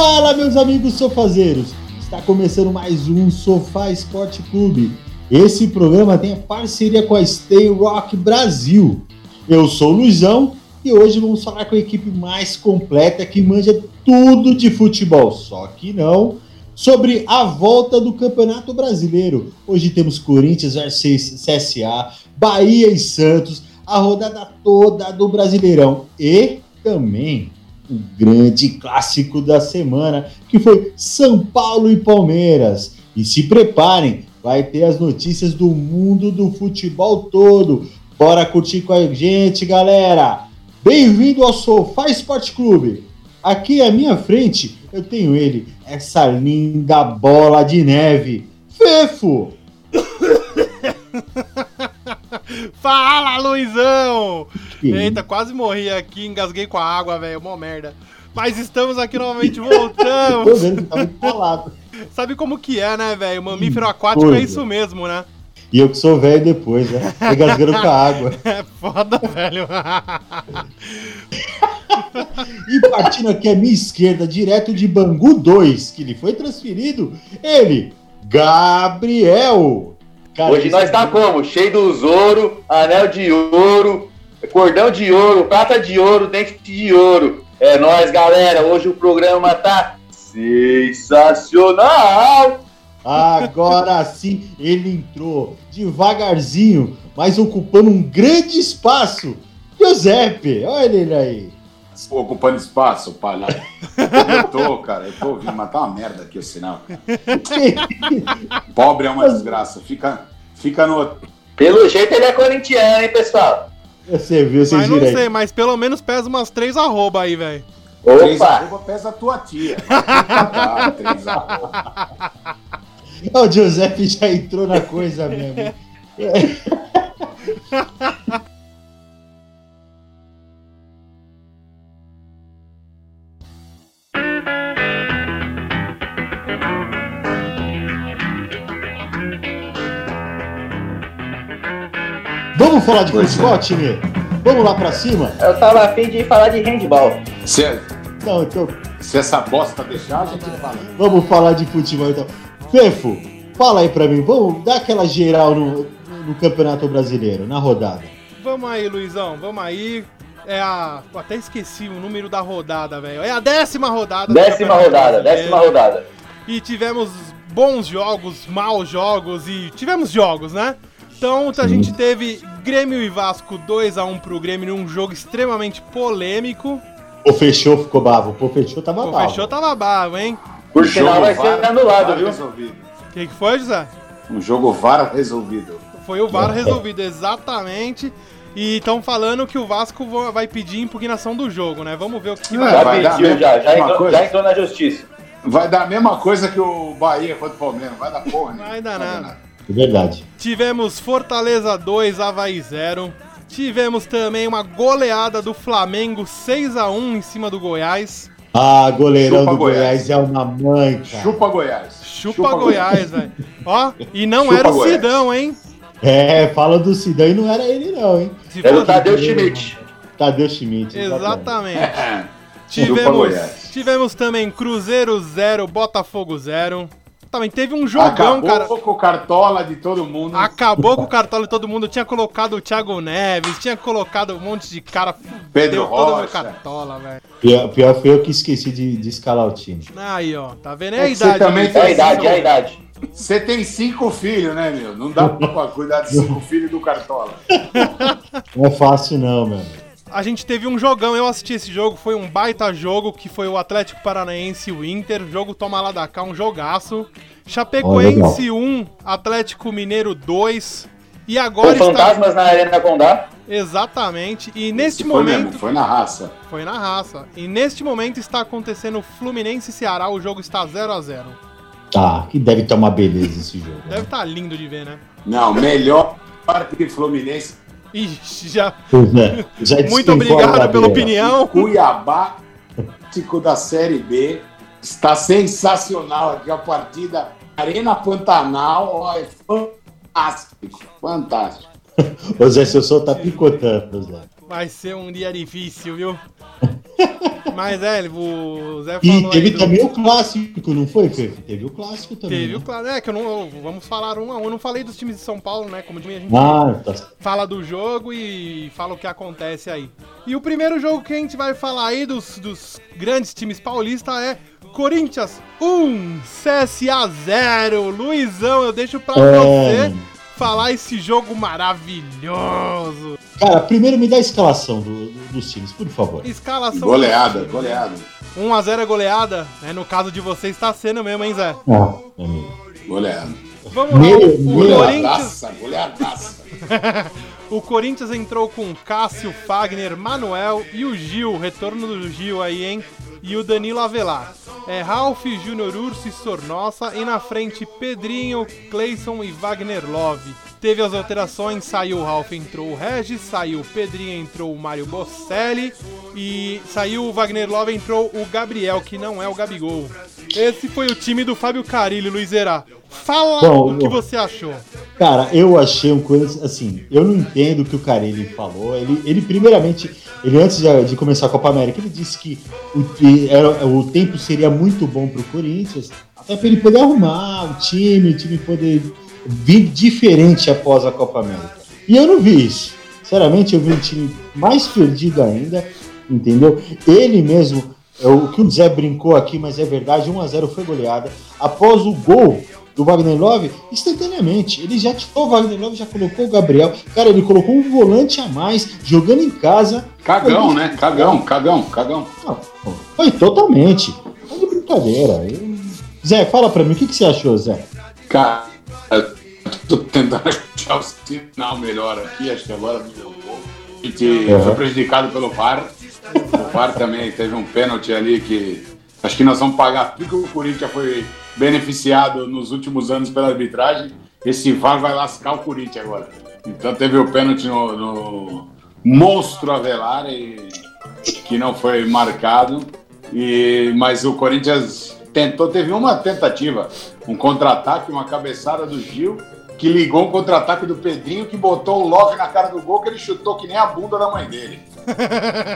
Fala, meus amigos sofazeiros! Está começando mais um Sofá Esporte Clube. Esse programa tem a parceria com a Stay Rock Brasil. Eu sou o Luizão e hoje vamos falar com a equipe mais completa que manja tudo de futebol, só que não sobre a volta do Campeonato Brasileiro. Hoje temos Corinthians versus CSA, Bahia e Santos, a rodada toda do Brasileirão e também o grande clássico da semana, que foi São Paulo e Palmeiras. E se preparem, vai ter as notícias do mundo do futebol todo. Bora curtir com a gente, galera! Bem-vindo ao Sofá Esporte Clube. Aqui à minha frente eu tenho ele, essa linda bola de neve, Fefo! Fala, Luizão! Eita, quase morri aqui, engasguei com a água, velho, mó merda. Mas estamos aqui novamente, voltamos. Tô vendo que tá muito colado. Sabe como que é, né, velho? Mamífero aquático é coisa. isso mesmo, né? E eu que sou velho depois, né? Engasgando com a água. É foda, velho. E partindo aqui à minha esquerda, direto de Bangu 2, que lhe foi transferido, ele, Gabriel. Cara, Hoje nós tá como? Cheio dos ouro, anel de ouro, cordão de ouro, prata de ouro, dente de ouro. É nóis, galera. Hoje o programa tá sensacional. Agora sim, ele entrou devagarzinho, mas ocupando um grande espaço. Giuseppe, olha ele aí. Pô, ocupando espaço, palhaço. Eu tô, cara, eu tô ouvindo, mas tá uma merda aqui o sinal. Pobre é uma desgraça. Fica, fica no. Pelo jeito ele é corintiano, hein, pessoal? Você viu, vocês Mas não viram aí. sei, mas pelo menos pesa umas três arroba aí, velho. Três Opa! arroba pesa a tua tia. Tá, três arroba. O Giuseppe já entrou na coisa mesmo. Vamos falar de Pois futebol, time? Vamos lá pra cima? Eu tava afim de falar de handball. Se, Não, então se essa bosta deixar, a gente fala. vamos falar de futebol então. Fefo, fala aí pra mim, vamos dar aquela geral no, no Campeonato Brasileiro, na rodada. Vamos aí, Luizão, vamos aí. É a. Pô, até esqueci o número da rodada, velho. É a décima rodada. Décima rodada, Brasileiro. décima rodada. E tivemos bons jogos, maus jogos e tivemos jogos, né? Então a gente teve Grêmio e Vasco 2x1 pro Grêmio num jogo extremamente polêmico. O fechou, ficou bravo. O fechou tava Pô, bravo. fechou tava bravo, hein? Por sinal vai ser anulado, VAR viu? resolvido. O que, que foi, José? Um jogo VAR resolvido. Foi o VAR resolvido, exatamente. E estão falando que o Vasco vai pedir impugnação do jogo, né? Vamos ver o que, que vai Já vai dar pediu, já, já entrou, já entrou na justiça. Vai dar a mesma coisa que o Bahia contra o Palmeiras. Vai dar porra, né? Vai dar nada. É verdade. Tivemos Fortaleza 2, Havaí 0. Tivemos também uma goleada do Flamengo 6 a 1 em cima do Goiás. Ah, goleirão Chupa do Goiás. Goiás. é uma mãe, cara. Chupa Goiás. Chupa, Goiás, velho. Ó, e não Chupa era o Goiás. Sidão, hein? É, fala do Sidão e não era ele não, hein? Se Era o Tadeu Schmidt. Tadeu Schmidt. Exatamente. Chupa Tivemos, tivemos também Cruzeiro 0, Botafogo 0. Também teve um jogão, Acabou cara. com o cartola de todo mundo. Acabou com o cartola de todo mundo. Tinha colocado o Thiago Neves, tinha colocado um monte de cara. Pedro Rocha. cartola, velho. Pior, pior foi eu que esqueci de, de escalar o time. Aí, ó. Tá vendo? É É a que você idade. também Luiz. É a tem idade, é a idade. Você tem cinco filhos, né, meu? Não dá pra cuidar de cinco filhos do Cartola. Não é fácil não, meu. A gente teve um jogão, eu assisti esse jogo, foi um baita jogo, que foi o Atlético Paranaense e o Inter, jogo toma lá da cá, um jogaço. Chapecoense 1, Atlético Mineiro 2. E Com agora está... fantasmas na Arena Condá. Exatamente. E neste foi momento... mesmo, foi na raça. Foi na raça. E neste momento está acontecendo Fluminense e Ceará, o jogo está 0 a 0 Tá, que deve estar uma beleza esse jogo. Deve Né? estar lindo de ver, né? Não, melhor que Fluminense. Ixi, já... É, já Muito obrigado pela opinião. Cuiabá, Atlético da Série B. Está sensacional aqui a partida. Arena Pantanal, ó, é fantástico, fantástico. Ô Zé, seu som tá picotando, Zé. Vai ser um dia difícil, viu? Mas é, o Zé E falou teve aí do- também o clássico, não foi, Fefe? Teve o clássico também. Teve o né? claro, é que eu não. eu- Vamos falar um a um. Eu não falei dos times de São Paulo, né? Como de manhã a gente Ah, tá. fala do jogo e fala o que acontece aí. E o primeiro jogo que a gente vai falar aí dos, dos grandes times paulistas é Corinthians 1, CSA 0. Luizão, eu deixo pra É, você. Falar esse jogo maravilhoso. Cara, primeiro me dá a escalação do- do- dos times, por favor. Escalação. Goleada, goleada. 1x0 é goleada, né? No caso de vocês tá sendo mesmo, hein, Zé? Ah, meu amigo. Goleada. Vamos lá, Meu- o, o meu Corinthians. Goleadaça, goleadaça. O Corinthians entrou com Cássio, Fagner, Manuel e o Gil, retorno do Gil aí, hein? E o Danilo Avelar. É Ralph, Júnior Urso e Sornossa. E na frente, Pedrinho, Cleison e Wagner Love. Teve as alterações, saiu o Ralph, entrou o Regis, saiu o Pedrinho, entrou o Mário Bocelli. E saiu o Wagner Love, entrou o Gabriel, que não é o Gabigol. Esse foi o time do Fábio Carilli, Luizera. Fala Bom, o que você achou. Cara, eu achei um coisa assim, eu não entendo o que o Carilli falou. Ele, ele primeiramente, ele antes de, de começar a Copa América, ele disse que o, era, o tempo seria muito bom pro Corinthians, até para ele poder arrumar o time, o time poder vir diferente após a Copa América. E eu não vi isso. Sinceramente, eu vi um time mais perdido ainda, entendeu? Ele mesmo, é o que o Zé brincou aqui, mas é verdade, 1 a 0 foi goleada. Após o gol do Wagner Love, instantaneamente, ele já tirou o Wagner Love, já colocou o Gabriel. Cara, ele colocou um volante a mais, jogando em casa. Cagão, né? Cagão, cagão, cagão. Pô, Foi totalmente. Foi de brincadeira. Eu- Zé, fala pra mim, o que, que você achou, Zé? Cara, eu tô tentando achar o sinal melhor aqui, acho que agora me jogou. A gente Uhum. foi prejudicado pelo VAR. O VAR também teve um pênalti ali que acho que nós vamos pagar tudo que o Corinthians foi beneficiado nos últimos anos pela arbitragem. Esse VAR vai lascar o Corinthians agora. Então teve o pênalti no, no monstro Avelar e, que não foi marcado. E, mas o Corinthians tentou, teve uma tentativa, um contra-ataque, uma cabeçada do Gil, que ligou um contra-ataque do Pedrinho, que botou o Love na cara do gol, que ele chutou que nem a bunda da mãe dele.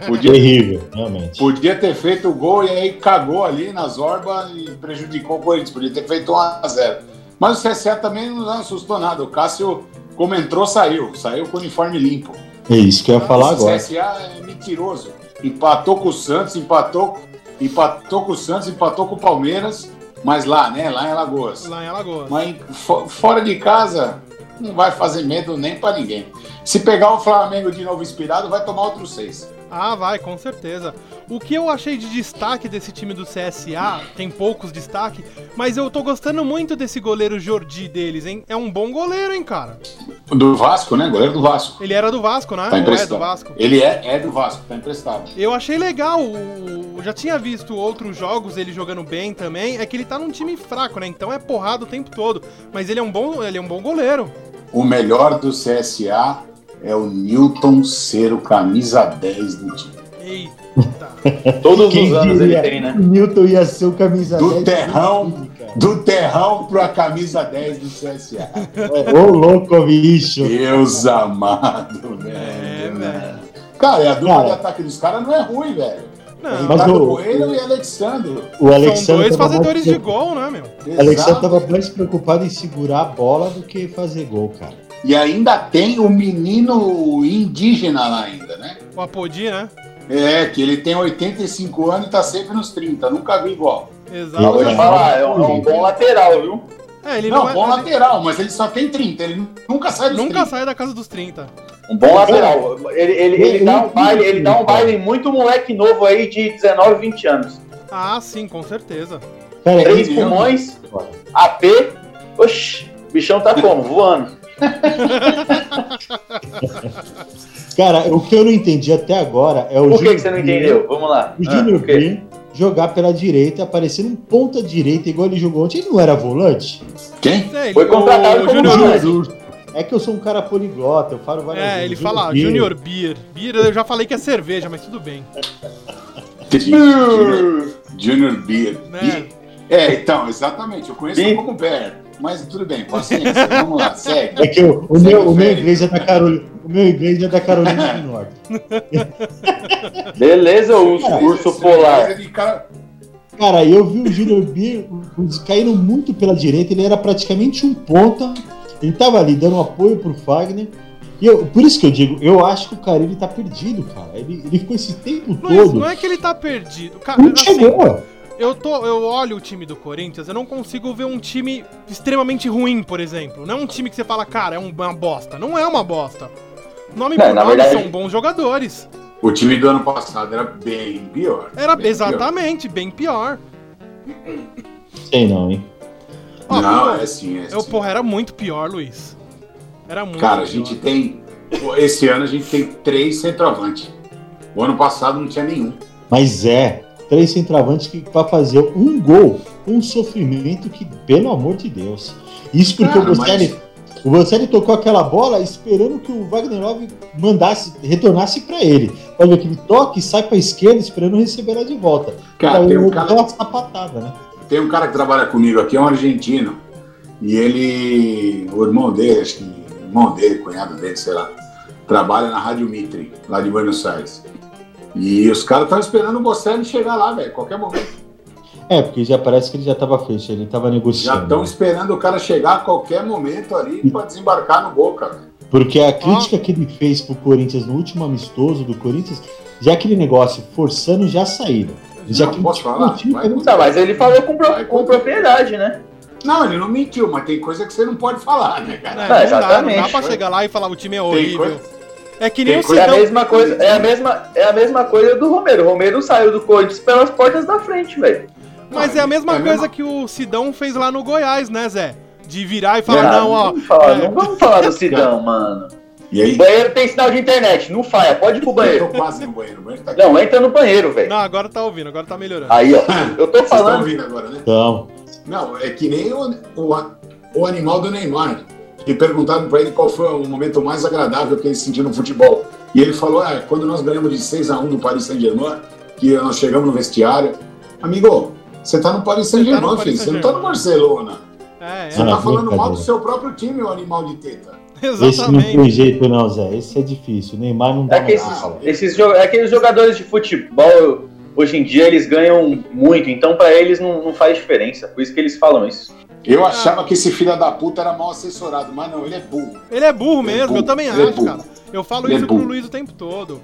Podia, Terrível, realmente. podia ter feito o gol e aí cagou ali na zorba e prejudicou o Corinthians. Podia ter feito 1 a 0 Mas o CSA também não assustou nada. O Cássio, como entrou, saiu. Saiu com o uniforme limpo. É isso que eu ia falar o agora. CSA é mentiroso. Empatou com o Santos, empatou, empatou com o Santos, empatou com o Palmeiras, mas lá, né? Lá em Alagoas. Lá em Alagoas. Mas fo- fora de casa, não vai fazer medo nem pra ninguém. Se pegar o Flamengo de novo inspirado, vai tomar outros seis. Ah, vai, com certeza. O que eu achei de destaque desse time do CSA, tem poucos destaque, mas eu tô gostando muito desse goleiro Jordi deles, hein? É um bom goleiro, hein, cara? Do Vasco, né? Goleiro do Vasco. Ele era do Vasco, né? Tá Ou é emprestado. do Vasco? Ele é, é do Vasco, tá emprestado. Eu achei legal, eu já tinha visto outros jogos ele jogando bem também, é que ele tá num time fraco, né? Então é porrada o tempo todo, mas ele é um bom, ele é um bom goleiro. O melhor do CSA é o Newton ser o camisa 10 do time. Eita. Todos Quem os anos ele diria tem, né? Newton ia ser o camisa Do 10 terrão. time, cara. Do terrão pra camisa 10 do CSA. Ô, louco, bicho. Deus amado, velho. É, velho. Cara, e a dupla de ataque dos caras não é ruim, velho. Não, Mas o- Coelho e Alexandre. O são Alexandre dois tava fazedores de mais- gol, né, meu? O Alexandre tava mais preocupado em segurar a bola do que fazer gol, cara. E ainda tem o menino indígena lá ainda, né? O Apodi, né? É, que ele tem 85 anos e tá sempre nos 30. Nunca vi igual. Exato. Mas vou falar, é um, é um bom lateral, viu? É, ele não, não, é, bom ele lateral, mas ele só tem 30. Ele nunca sai dos nunca 30. sai da casa dos 30. Um bom lateral. Ele, ele, ele dá um baile, ele dá um baile muito moleque novo aí de 19, 20 anos. Ah, sim, com certeza. Três pulmões, AP. Oxi, o bichão tá como? Voando. cara, o que eu não entendi até agora é o Por que, que você não entendeu? Vamos lá. O Ah, Júnior quê? Birner jogar pela direita, aparecendo um ponta direita, igual ele jogou ontem. Ele não era volante? Quem? Sei, Foi contratado o como volante. É que eu sou um cara poliglota, eu falo várias É, vezes. ele fala. Junior Beer. Beer eu já falei que é cerveja, mas tudo bem. Junior, Junior Beer. Né? É, então, exatamente. Eu conheço Beer. como Bear. Mas tudo bem, paciência. Vamos lá, segue. É que o, o meu, o o meu inglês é da Carolina. o meu inglês é da Carolina do Norte. Beleza, urso, urso polar. Cara, Cara, eu vi o Júnior B caindo muito pela direita, ele era praticamente um ponta. Ele tava ali dando apoio pro Fagner. E eu, por isso que eu digo, eu acho que o Carilli tá perdido, cara. Ele, ele ficou esse tempo Luiz, todo. não é que ele tá perdido. Cara, Não assim, chegou. Eu, tô, eu olho o time do Corinthians, eu não consigo ver um time extremamente ruim, por exemplo. Não é um time que você fala, cara, é um- uma bosta. Não é uma bosta. Nome É, por na nome verdade- são bons jogadores. o time do ano passado era bem pior. Era bem exatamente bem pior. Sei não, hein? Ó, Não, pô, é sim, é Eu, sim. porra, era muito pior, Luiz. Era muito Cara, a pior. gente tem. Esse ano a gente tem três centroavantes. O ano passado não tinha nenhum. Mas é, três centroavantes que pra fazer um gol, um sofrimento que, pelo amor de Deus. Isso porque Cara, o Bocelli, o Bocelli tocou aquela bola esperando que o Wagner Love mandasse, retornasse pra ele. Olha que ele toca e sai pra esquerda esperando receber ela de volta. Cara, tem um cara, uma sapatada, né? tem um cara que trabalha comigo aqui, é um argentino. E ele. O irmão dele, acho que. Irmão dele, cunhado dele, sei lá. Trabalha na Rádio Mitre, lá de Buenos Aires. E os caras estão esperando o Bocelli chegar lá, velho, qualquer momento. É, porque já parece que ele já tava fechado, ele tava Já negociando. estão esperando o cara chegar a qualquer momento ali pra desembarcar no Boca, velho. Porque a crítica que ele fez pro Corinthians no último amistoso do Corinthians, já aquele negócio forçando já a saída. Já Não, que posso falar? o time Vai era um- Tá, mas ele falou com, pro- com propriedade, né? Não, ele não mentiu, mas tem coisa que você não pode falar, né, É, cara? não, dá, não dá exatamente. pra chegar lá e falar o time é Tem horrível. coisa- É que nem o É a Sidão. mesma coisa, é a mesma, é a mesma coisa do Romero. O Romero saiu do Corinthians pelas portas da frente, velho. Mas é a mesma É coisa mesma- que o Sidão fez lá no Goiás, né, Zé? De virar e falar, Ah, não, ó. vamos falar, é, não vamos falar do Sidão, mano. E aí, O banheiro tem sinal de internet, não falha, pode ir pro eu banheiro. tô quase no banheiro, o banheiro tá aqui. Não, entra no banheiro, velho. Não, agora tá ouvindo, agora tá melhorando. Aí, ó, eu tô Vocês estão falando. ouvindo agora, né? Então, Não, é que nem o, o, o animal do Neymar. E perguntaram pra ele qual foi o momento mais agradável que ele sentiu no futebol. E ele falou: ah, quando nós ganhamos de 6 a 1 do Paris Saint-Germain, que nós chegamos no vestiário. Amigo, você tá no Paris tá Saint-Germain, Paris filho. Você não tá no Barcelona. É, Você Ah, tá falando mal do seu próprio time, o animal de teta. é, esse não exatamente. tem jeito não, Zé. Esse é difícil. O Neymar não dá É que esses, falar. esses jo- é aqueles jogadores de futebol, hoje em dia, eles ganham muito, então pra eles não, não faz diferença. Por isso que eles falam isso. Eu achava que esse filho da puta era mal assessorado, mas não, ele é burro. Ele é burro Ele é mesmo, burro, eu também ele é acho, burro. cara. Eu falo Ele é isso pro burro. Luiz o tempo todo.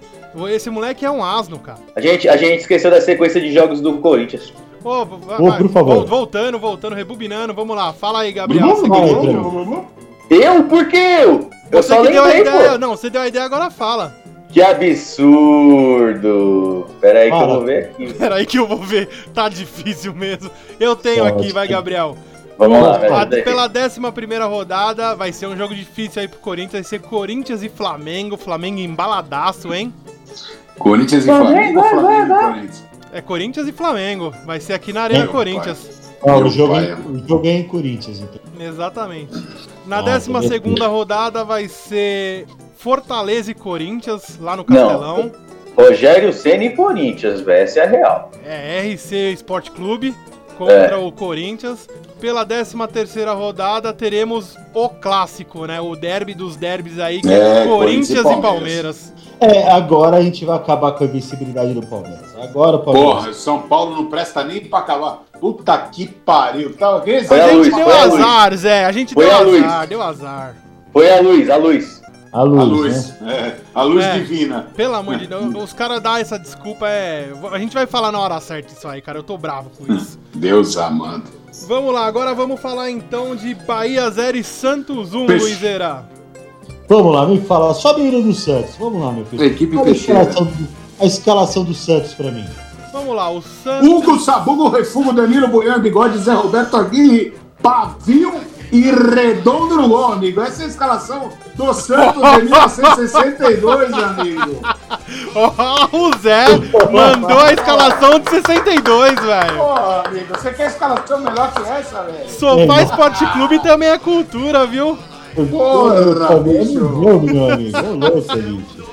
Esse moleque é um asno, cara. A gente, a gente esqueceu da sequência de jogos do Corinthians. Ô, Ô, vai, por favor. vol- Voltando, voltando, rebobinando, vamos lá. Fala aí, Gabriel. Vamos Você Gabriel. Eu? Por que eu? Eu Você só que deu a lembrei, ideia. pô. Não, você deu a ideia, agora fala. Que absurdo. Pera aí que eu vou ver aqui. Peraí que eu vou ver. Tá difícil mesmo. Eu tenho aqui, vai, Gabriel. Vamos lá, velho. Pela 11 primeira rodada, vai ser um jogo difícil aí pro Corinthians. Vai ser Corinthians e Flamengo. Flamengo embaladaço, hein? Corinthians e Flamengo, Flamengo e Corinthians. É Corinthians e Flamengo. Vai ser aqui na Arena Meu Corinthians. Ó, o, jogo pai, é, é. o jogo é em Corinthians, então. Exatamente. Na Ah, 12 beleza. segunda rodada vai ser Fortaleza e Corinthians, lá no Não. Castelão. Rogério Senna e Corinthians, velho. Essa é a real. É RC Sport Clube contra o Corinthians. Pela 13 terceira rodada teremos o clássico, né? O derby dos derbys aí, que é, É, Corinthians, Corinthians e e Palmeiras. É, agora a gente vai acabar com a invencibilidade do Palmeiras. Agora o Palmeiras. Porra, São Paulo não presta nem pra acabar. Puta que pariu. Rezando. a gente luz, deu foi a luz. azar, Zé. A gente Foi deu a luz. azar, deu azar. Foi a luz, a luz. A luz, A luz, né? é, a luz É. divina. Pelo amor de Deus, os caras dão essa desculpa, é. A gente vai falar na hora certa isso aí, cara. Eu tô bravo com isso. Deus amado. Vamos lá, agora vamos falar então de Bahia 0 e Santos 1, Peixe. Luizera. Vamos lá, me fala. Sobe o hino do Santos. Vamos lá, meu filho. Equipe Fala a escalação, do, a escalação do Santos pra mim. Vamos lá, o Santos. Hugo, Sabugo, Refugo, Danilo, Buian, Bigode, Zé Roberto Aguirre, Pavio e Redondo no gol, amigo. Essa é a escalação do Santos de 1962, amigo. Ó, o Zé mandou a escalação de 62, velho. Porra, amigo, você quer escalação melhor que essa, velho? Sofá Esporte Clube também é cultura, viu? Porra, bicho. meu amigo. Ô, louco, bicho.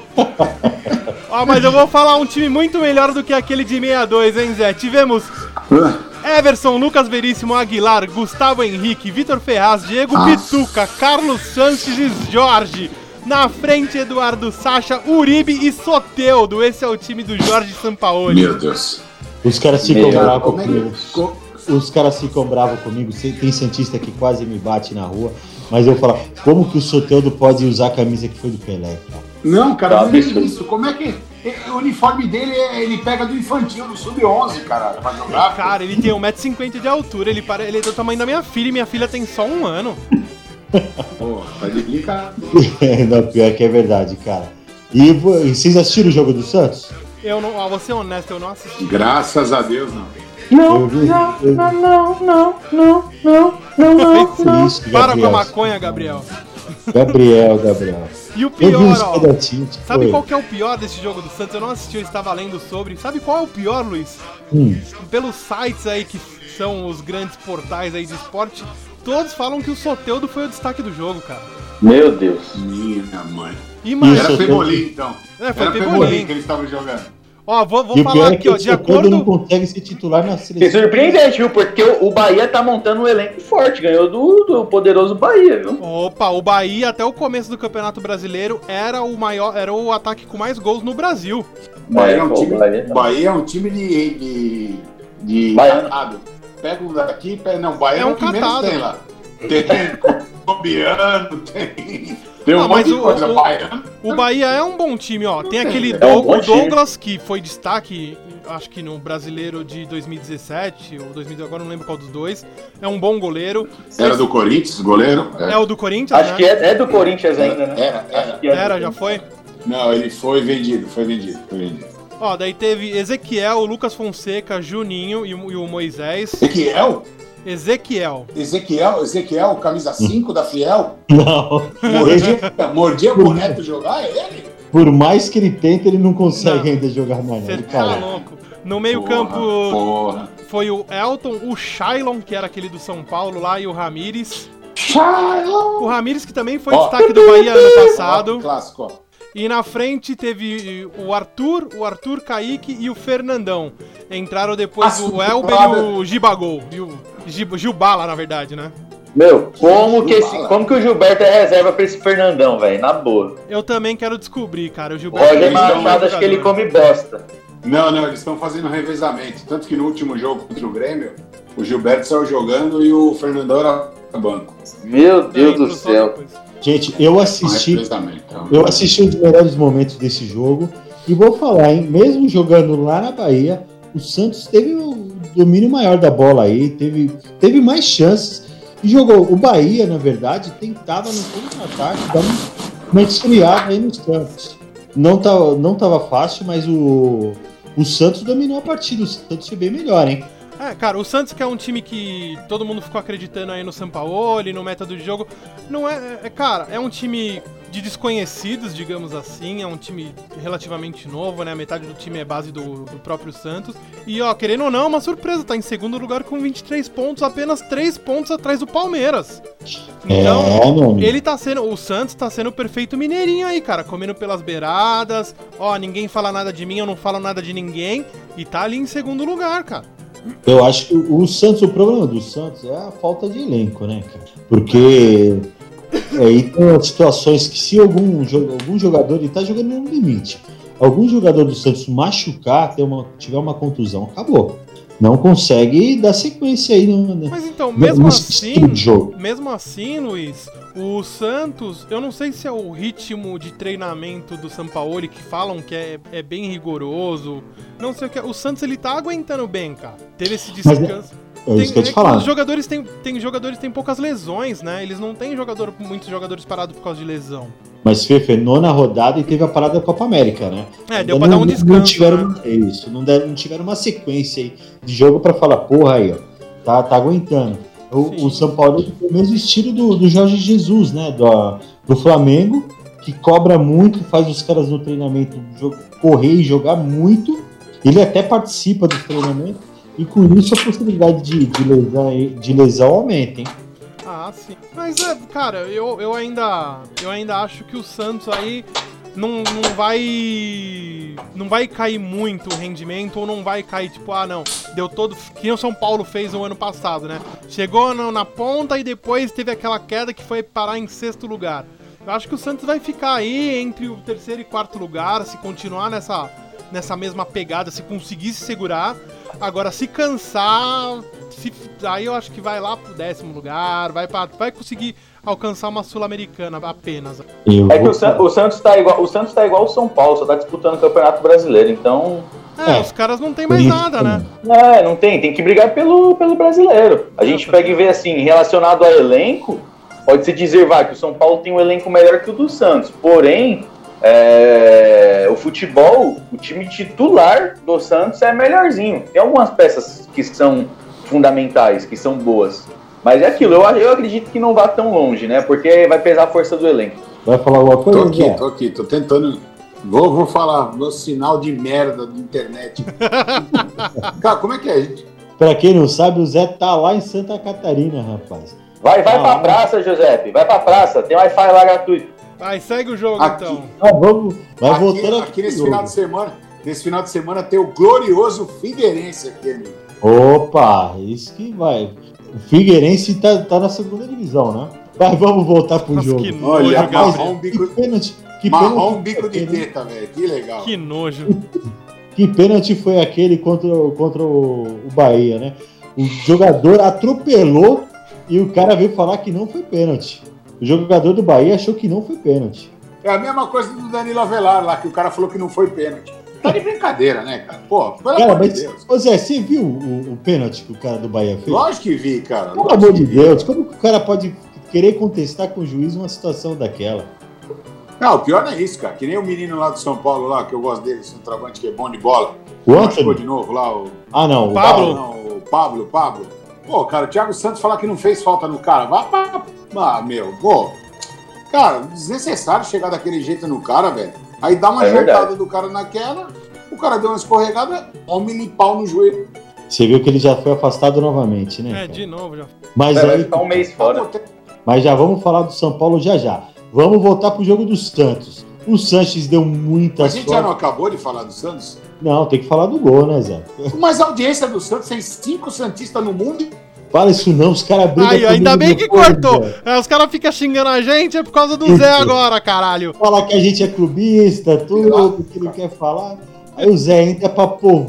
Ó, mas eu vou falar um time muito melhor do que aquele de 62, hein, Zé? Tivemos Everson, Lucas Veríssimo, Aguilar, Gustavo Henrique, Vitor Ferraz, Diego Nossa. Pituca, Carlos Sanches e Jorge. Na frente, Eduardo Sacha, Uribe e Soteudo. Esse é o time do Jorge Sampaoli. Meu Deus. Os caras ficam bravos é comigo. co- Os caras ficam bravos comigo. Tem Santista que quase me bate na rua. Mas eu falo, como que o Soteudo pode usar a camisa que foi do Pelé, cara? Não, cara, Tá não é absurdo. isso. Como é que. O uniforme dele, é- ele pega do infantil, do sub-11, cara, pra jogar. Cara, ele tem 1,50m de altura, ele, pare... ele é do tamanho da minha filha e minha filha tem só um ano. Pô, tá de brincadeira. não, pior que é verdade, cara. E, e vocês assistiram o jogo do Santos? Eu não, ó, vou ser honesto, eu não assisti. Graças a Deus, não. eu vi, eu vi isso, Para com a maconha, Gabriel. Gabriel, Gabriel. E o pior, uns ó. pedacinhos. Sabe foi. qual que é o pior desse jogo do Santos? Eu não assisti, eu estava lendo sobre. Sabe qual é o pior, Luiz? Hum, Pelos sites aí que são os grandes portais aí de esporte, todos falam que o Soteudo foi o destaque do jogo, cara. Meu Deus. Minha mãe. Imagina. Era Pebolim, então. É, foi Era Pebolim. Pebolim que eles estavam jogando. Ó, vou, vou falar é aqui, que ó, o de Soteudo não acordo. consegue ser titular na Que seleção. surpreendente, viu? Porque o, o Bahia tá montando um elenco forte. Ganhou do, do poderoso Bahia, viu? Opa, o Bahia até o começo do Campeonato Brasileiro era o maior, era o ataque com mais gols no Brasil. Bahia é um pô, time, Bahia tá- Bahia é um time de. de, de catado. Pega um daqui, pega. Não, Bahia É é, um o que menos catado. tem lá. Tem colombiano, tem. Tem um monte de o- coisa. o- Baiano. O Bahia é um bom time, ó. Tem aquele É um Doug- time. Douglas, que foi destaque, acho que no brasileiro de 2017, ou 2000, agora não lembro qual dos dois. É um bom goleiro. Era do Corinthians, goleiro? É o do Corinthians, Acho né? que é, é do Corinthians ainda, né? Era, era. Acho que é Era, já foi? Não, ele foi vendido, foi vendido, foi vendido. Ó, daí teve Ezequiel, Lucas Fonseca, Juninho e o, e o Moisés. Ezequiel? Ezequiel. Ezequiel, Ezequiel, camisa 5 da Fiel? Não. Mordia, mordia pro Neto jogar, é ele? Por mais que ele tente, ele não consegue Não. ainda jogar mais. Você Ele tá louco. No meio-campo foi o Elton, o Shailon, que era aquele do São Paulo lá, e o Ramires. Shiloh! O Ramires, que também foi Ó. destaque do Bahia ano passado. Clássico, ó. E na frente teve o Arthur, o Arthur Kaique e o Fernandão. Entraram depois o Elber brother. e o Gibagol. E o Gil, Gilbala, na verdade, né? Meu, como que, esse, como que o Gilberto é reserva pra esse Fernandão, velho? Na boa. Eu também quero descobrir, cara. O Gilberto Roger é Machado, acho que ele come bosta. Não, não, eles estão fazendo revezamento. Tanto que no último jogo contra o Grêmio, o Gilberto saiu jogando e o Fernandão era banco. Meu Deus do céu. depois. Gente, eu Um assisti, eu assisti um dos melhores momentos desse jogo. E vou falar, hein? Mesmo jogando lá na Bahia, o Santos teve o domínio maior da bola aí, teve, teve mais chances. E jogou. O Bahia, na verdade, tentava no contra-ataque dar um- uma esfriada aí no Santos. Não tava, não tava fácil, mas o, o Santos dominou a partida. O Santos foi bem melhor, hein? É, cara, o Santos que é um time que todo mundo ficou acreditando aí no Sampaoli, no método de jogo, não é, é- cara, é um time de desconhecidos, digamos assim, é um time relativamente novo, né? Metade do time é base do, do próprio Santos. E ó, querendo ou não, é uma surpresa, tá em segundo lugar com 23 pontos, apenas 3 pontos atrás do Palmeiras. Então, é, amigo. ele tá sendo, o Santos tá sendo o perfeito mineirinho aí, cara, comendo pelas beiradas. Ó, ninguém fala nada de mim, eu não falo nada de ninguém e tá ali em segundo lugar, cara. Eu acho que o Santos, o problema do Santos é a falta de elenco, né, cara? Porque aí tem as situações que se algum, algum jogador, ele tá jogando no limite, algum jogador do Santos machucar, ter uma, tiver uma contusão, acabou. Não consegue dar sequência aí no, no, Mas então, mesmo estilo assim, jogo. mesmo assim, Luiz, o Santos, eu não sei se é o ritmo de treinamento do Sampaoli que falam que é, é bem rigoroso. Não sei o que. é. O Santos ele tá aguentando bem, cara. Teve esse Mas descanso. É isso que eu te é falar. os jogadores têm, tem jogadores têm poucas lesões, né? Eles não têm jogador, muitos jogadores parados por causa de lesão. Mas Fefe, nona rodada e teve a parada da Copa América, né? É, deu Ainda pra dar não- um Não descanso. tiveram, né? isso, não, deram, não tiveram uma sequência aí de jogo pra falar, porra aí, ó, tá, tá aguentando. O, o São Paulo tem o mesmo estilo do, do Jorge Jesus, né? Do, do Flamengo, que cobra muito, faz os caras no treinamento correr e jogar muito. Ele até participa dos treinamentos, e com isso a possibilidade de, de, lesão, de lesão aumenta, hein? Ah, sim. Mas, é, cara, eu, eu ainda eu ainda acho que o Santos aí não, não vai não vai cair muito o rendimento ou não vai cair tipo, ah, não, deu todo que o São Paulo fez no ano passado, né? Chegou na, na ponta e depois teve aquela queda que foi parar em sexto lugar. Eu acho que o Santos vai ficar aí entre o terceiro e quarto lugar, se continuar nessa, nessa mesma pegada, se conseguir se segurar. Agora, se cansar, se, aí eu acho que vai lá pro décimo lugar, vai, pra, vai conseguir alcançar uma Sul-Americana apenas. Eu é que o, San, o, Santos tá igual, o Santos tá igual o São Paulo, só tá disputando o Campeonato Brasileiro, então. É, é, os caras não tem mais nada, né? É, não tem, tem que brigar pelo, pelo brasileiro. A gente pega e vê assim, relacionado a elenco, pode-se dizer, vai, que o São Paulo tem um elenco melhor que o do Santos. Porém, é, o futebol, o time titular do Santos é melhorzinho. Tem algumas peças que são fundamentais, que são boas. Mas é aquilo, eu, eu acredito que não vá tão longe, né? Porque vai pesar a força do elenco. Vai falar alguma coisa? Tô aqui, tô aqui, tô tentando. Vou, vou falar meu sinal de merda de internet. Cara, como é que é, gente? Pra quem não sabe, o Zé tá lá em Santa Catarina, rapaz. Vai, vai ah, pra praça, Giuseppe. Vai pra praça. Tem Wi-Fi lá gratuito. Vai, segue o jogo aqui, então. Ah, vamos, vai aqui, voltando aqui. aqui nesse jogo. final de semana, nesse final de semana tem o glorioso Figueirense aqui, amigo. Opa, isso que vai. O Figueirense tá, tá na segunda divisão, né? Vai, vamos voltar pro Nossa, jogo. Que nojo, Olha, marrom, um bico, que pênalti, que marrom um bico de teta, velho. Que legal. Que nojo. que pênalti foi aquele contra, contra o, o Bahia, né? O jogador atropelou e o cara veio falar que não foi pênalti. O jogador do Bahia achou que não foi pênalti. É a mesma coisa do Danilo Avelar lá, que o cara falou que não foi pênalti. Tá de brincadeira, né, cara? Pô, pelo cara, amor de Deus. Ô Zé, você viu o, o, pênalti que o cara do Bahia fez? Lógico que vi, cara. Pelo amor de Deus, como que o cara pode querer contestar com o juiz uma situação daquela? Não, o pior não é isso, cara. Que nem o menino lá do São Paulo, lá, que eu gosto dele, esse travante que é bom de bola. O Antônio? de novo lá, o... Ah, não. O Pablo. Não, o Pablo, o Pablo. Pô, cara, o Thiago Santos falar que não fez falta no cara. Vá pra... Ah, meu, pô. Cara, desnecessário chegar daquele jeito no cara, velho. Aí dá uma é jantada do cara naquela, o cara deu uma escorregada, homem pau no joelho. Você viu que ele já foi afastado novamente, né? É, cara? de novo já. Mas é, aí, ficar um mês fora. Mas já vamos falar do São Paulo já já. Vamos voltar pro jogo dos Santos. O Sanches deu muita A gente sorte. já não acabou de falar do Santos? Não, tem que falar do gol, né, Zé? Mas a audiência do Santos tem cinco Santistas no mundo Fala isso não, os caras brigam Aí, ainda bem que cortou. É, os caras ficam xingando a gente, é por causa do Zé agora, caralho. Fala que a gente é clubista, tudo que ele quer falar. Aí o Zé entra pra pô,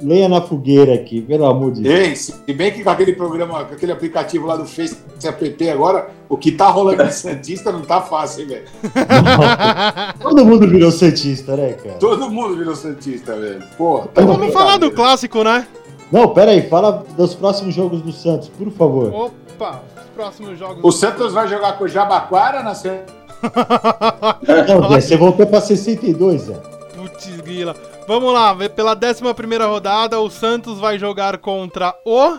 lenha na fogueira aqui, pelo amor de Deus. Ei, se bem que com aquele programa, com aquele aplicativo lá do Face app agora, o que tá rolando em Santista não tá fácil, hein, velho? Todo mundo virou Santista, né, cara? Todo mundo virou Santista, velho. Pô, tá Vamos falar do clássico, né? Não, pera aí, fala dos próximos jogos do Santos, por favor. Opa, os próximos jogos. O Santos vai jogar com o Jabaquara na Não, você voltou pra 62, Zé. Putz, grila. Vamos lá, pela 11 primeira rodada, o Santos vai jogar contra o...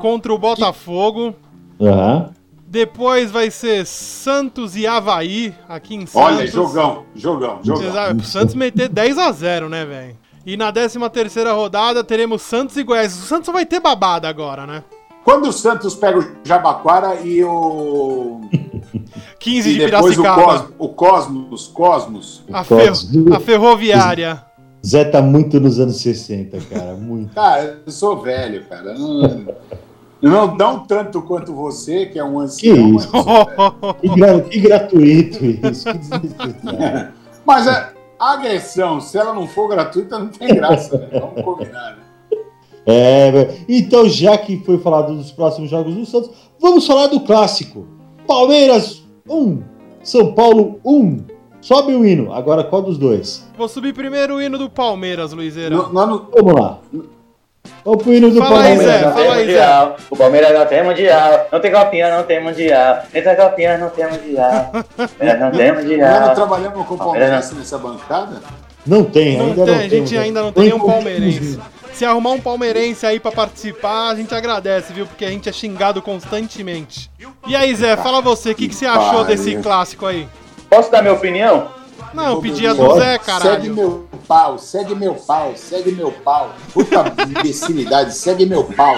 Contra o Botafogo. Aham. Depois vai ser Santos e Havaí, aqui em Santos. Olha, jogão, jogão, jogão. O Santos meter 10 a 0 né, velho? E na 13 terceira rodada teremos Santos e Goiás. O Santos vai ter babada agora, né? Quando o Santos pega o Jabaquara e o. 15 e de Piracicaba. O, Cosmos, Cosmos. A, fer... a Ferroviária. Zé tá muito nos anos 60, cara. Muito. Cara, eu sou velho, cara. Não, não, não tanto quanto você, que é um ancião. Que isso? Que, gra... que, gratuito isso. Que mas a agressão, se ela não for gratuita, não tem graça, né? Vamos combinar, né? É, então, já que foi falado dos próximos jogos do Santos, vamos falar do clássico. Palmeiras 1, São Paulo 1. Sobe o hino. Agora qual dos dois? Vou subir primeiro o hino do Palmeiras, Luizeira. Vamos lá. Vamos pro hino do fala Palmeiras. Aí, Zé, fala aí, Zé. O Palmeiras não tem mundial. Não tem copinha, não tem mundial. Não tem copinha, não tem mundial. não tem mundial. Nós trabalhamos com o Palmeiras nessa bancada? Não tem, não ainda tem, não A gente ainda não tem nenhum palmeirense. Se arrumar um palmeirense aí pra participar, a gente agradece, viu? Porque a gente é xingado constantemente. E aí, Zé, fala você, o que, que você achou desse clássico aí? Posso dar minha opinião? Não, eu pedi a do Zé, caralho. Segue meu pau, segue meu pau, segue meu pau. Puta imbecilidade, segue meu pau.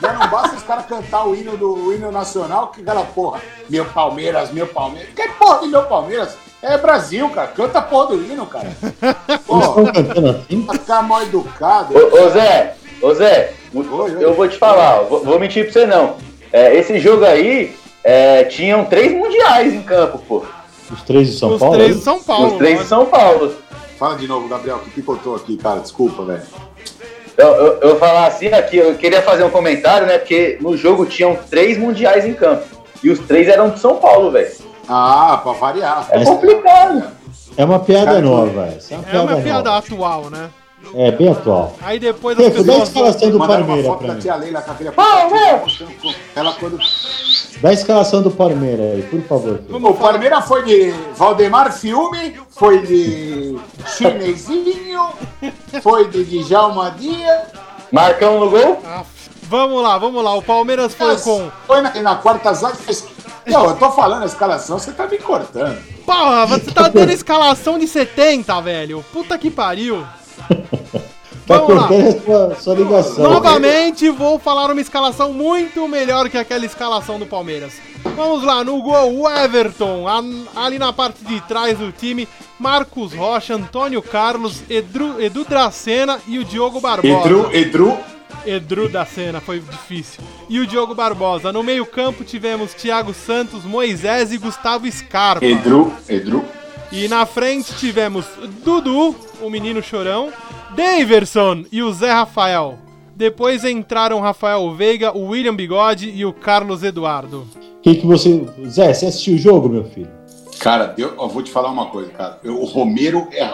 Já não basta os caras cantar o hino do o hino nacional, que aquela porra, meu Palmeiras, meu Palmeiras. Que porra de meu Palmeiras? É Brasil, cara. Canta a porra do hino, cara. Pô, assim? ficar mal educado. Ô, ô Zé, ô Zé, oi, oi. eu vou te falar, vou, vou, mentir pra você não. É, esse jogo aí, é, tinham três mundiais em campo, pô. Os três de São Os Paulo? três de São Paulo. Os três de. São Paulo. Fala de novo, Gabriel, que picotou aqui, cara. Desculpa, velho. Eu, eu, eu vou falar assim aqui, eu queria fazer um comentário, né? Porque no jogo tinham três mundiais em campo. E os três eram de São Paulo, velho. Ah, pra variar. É complicado. É uma piada Cara, nova, essa é uma É piada, uma piada atual, né? É, bem atual. Aí depois as Fefo, dá a pessoas. escalação do Palmeiras pra da mim. tia Leila com aquele. Ela quando... Dá a escalação do Palmeiras aí, por favor. O Palmeiras foi de Valdemar Fiume, foi de Chinesinho, foi de Djalma Dias. Marcão no gol? Ah, Vamos lá, vamos lá. O Palmeiras foi com. Foi na, na quarta zaga. fez- Não, eu tô falando a escalação, você tá me cortando. Porra, você tá dando escalação de 70, velho. Puta que pariu. Tá Vamos lá. cortando a sua, sua ligação. Novamente vou falar uma escalação muito melhor que aquela escalação do Palmeiras. Vamos lá, no gol, o Everton, a- ali na parte de trás do time, Marcos Rocha, Antônio Carlos, Edu, Edu Dracena e o Diogo Barbosa. Edru, Edru, Edru da cena, foi difícil. E o Diogo Barbosa. No meio-campo tivemos Thiago Santos, Moisés e Gustavo Scarpa. Edru, Edru. E na frente tivemos Dudu, o menino chorão, Daverson e o Zé Rafael. Depois entraram o Rafael Veiga, o William Bigode e o Carlos Eduardo. O que, que você. Zé, você assistiu o jogo, meu filho? Cara, deu, eu vou te falar uma coisa, cara. Eu- o Romero é.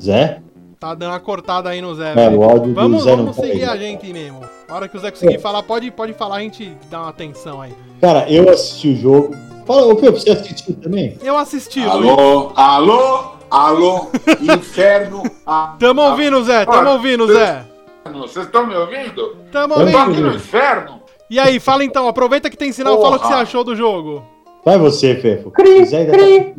Zé? Tá dando uma cortada aí no Zé. É, velho. o áudio do vamos Zé não vamos tá seguir aí. a gente mesmo. A hora que o Zé conseguir falar, pode, pode falar, a gente dá uma atenção aí. Cara, eu assisti o jogo. Fala, ô Fefo, você assistiu também? Eu assisti. Alô, alô, alô, inferno. a- Tamo ouvindo, Zé, tamo ouvindo, Zé. Vocês estão me ouvindo? Tamo tô Eu tô ouvindo. aqui no inferno. E aí, fala então, aproveita que tem sinal, fala o que você Porra. achou do jogo. Vai você, Fefo. Cri, Zé ainda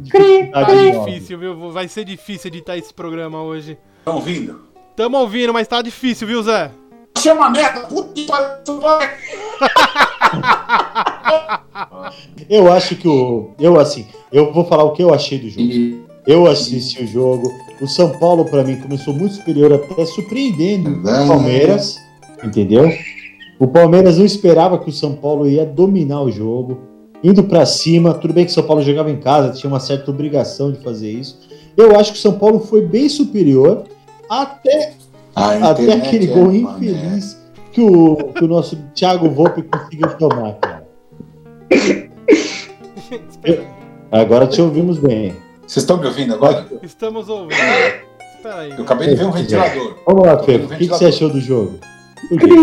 cri, tá Tá difícil, viu? Vai ser difícil editar esse programa hoje. Estão ouvindo? Tamo ouvindo, mas tá difícil, viu, Zé? Chama merda, puta que pariu. Eu acho que o. Eu, assim, eu vou falar o que eu achei do jogo. Eu assisti o jogo. O São Paulo, pra mim, começou muito superior, até surpreendendo o Palmeiras. Entendeu? O Palmeiras não esperava que o São Paulo ia dominar o jogo, indo pra cima. Tudo bem que o São Paulo jogava em casa, tinha uma certa obrigação de fazer isso. Eu acho que o São Paulo foi bem superior, até, até aquele é gol uma infeliz que o, que o nosso Thiago Volpe conseguiu tomar, cara. Agora te ouvimos bem. Vocês estão me ouvindo agora? Estamos ouvindo. Espera aí. Eu acabei de ver um ventilador. Vamos lá, vendo O que, que você achou do jogo?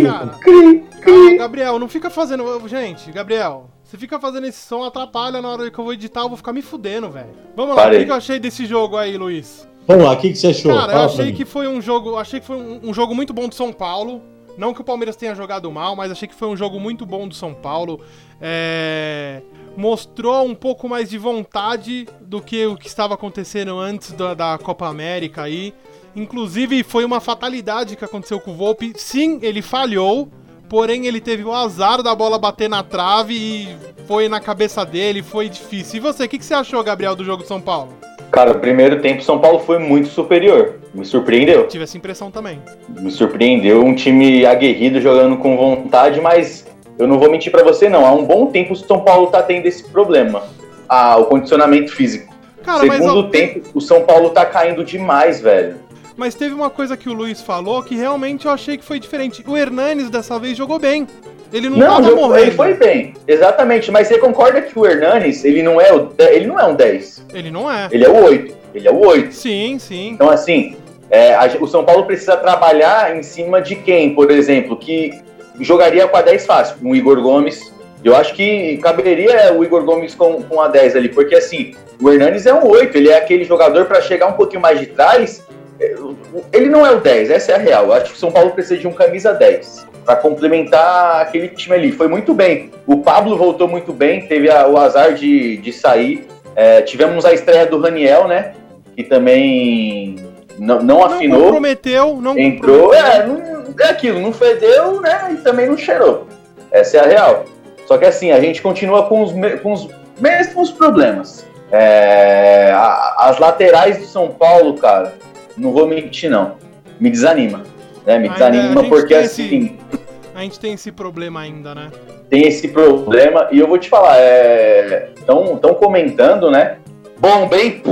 Cara, calma, Gabriel, não fica fazendo. Gente, Gabriel, você fica fazendo esse som, atrapalha na hora que eu vou editar, eu vou ficar me fudendo, velho. Vamos lá, o Parei. que que eu achei desse jogo aí, Luiz? Vamos lá, o que, que você achou? Cara, eu Fala pra achei que foi um jogo. Achei que foi um, um jogo muito bom do São Paulo. Não que o Palmeiras tenha jogado mal, mas achei que foi um jogo muito bom do São Paulo. É, mostrou um pouco mais de vontade do que o que estava acontecendo antes da, da Copa América aí. Inclusive, foi uma fatalidade que aconteceu com o Volpe. Sim, ele falhou. Porém, ele teve o azar da bola bater na trave e foi na cabeça dele, foi difícil. E você, o que, que você achou, Gabriel, do jogo do São Paulo? Cara, o primeiro tempo São Paulo foi muito superior. Me surpreendeu. Tive essa impressão também. Me surpreendeu. Um time aguerrido jogando com vontade, mas eu não vou mentir pra você, não. Há um bom tempo o São Paulo tá tendo esse problema. Ah, o condicionamento físico. Cara, mas, Segundo ó, tempo, o São Paulo tá caindo demais, velho. Mas teve uma coisa que o Luiz falou que realmente eu achei que foi diferente. O Hernanes dessa vez jogou bem. Ele não, Não, jogou- morrendo. ele foi bem. Exatamente. Mas você concorda que o Hernanes, ele não é o, ele não é um 10. Ele não é. Ele é o 8. Ele é o 8. Sim, sim. Então, assim, é, a- o São Paulo precisa trabalhar em cima de quem, por exemplo, que jogaria com a 10 fácil, o Igor Gomes. Eu acho que caberia o Igor Gomes com, com a 10 ali, porque assim, o Hernanes é um 8, ele é aquele jogador para chegar um pouquinho mais de trás. Ele não é o 10, essa é a real. Eu acho que o São Paulo precisa de um camisa 10 para complementar aquele time ali. Foi muito bem. O Pablo voltou muito bem, teve a- o azar de, de sair. É, tivemos a estreia do Raniel, né? Que também não, não Não afinou. comprometeu, não Entrou, comprometeu. é, não- é aquilo, não fedeu, né? E também não cheirou. Essa é a real. Só que assim, a gente continua com os, com os mesmos problemas. É, a- as laterais do São Paulo, cara, não vou mentir, não. Me desanima. Né? Me Ainda desanima porque tem esse- assim, A gente tem esse problema ainda, né? tem esse problema. E eu vou te falar, estão tão comentando, né? Bom, bem.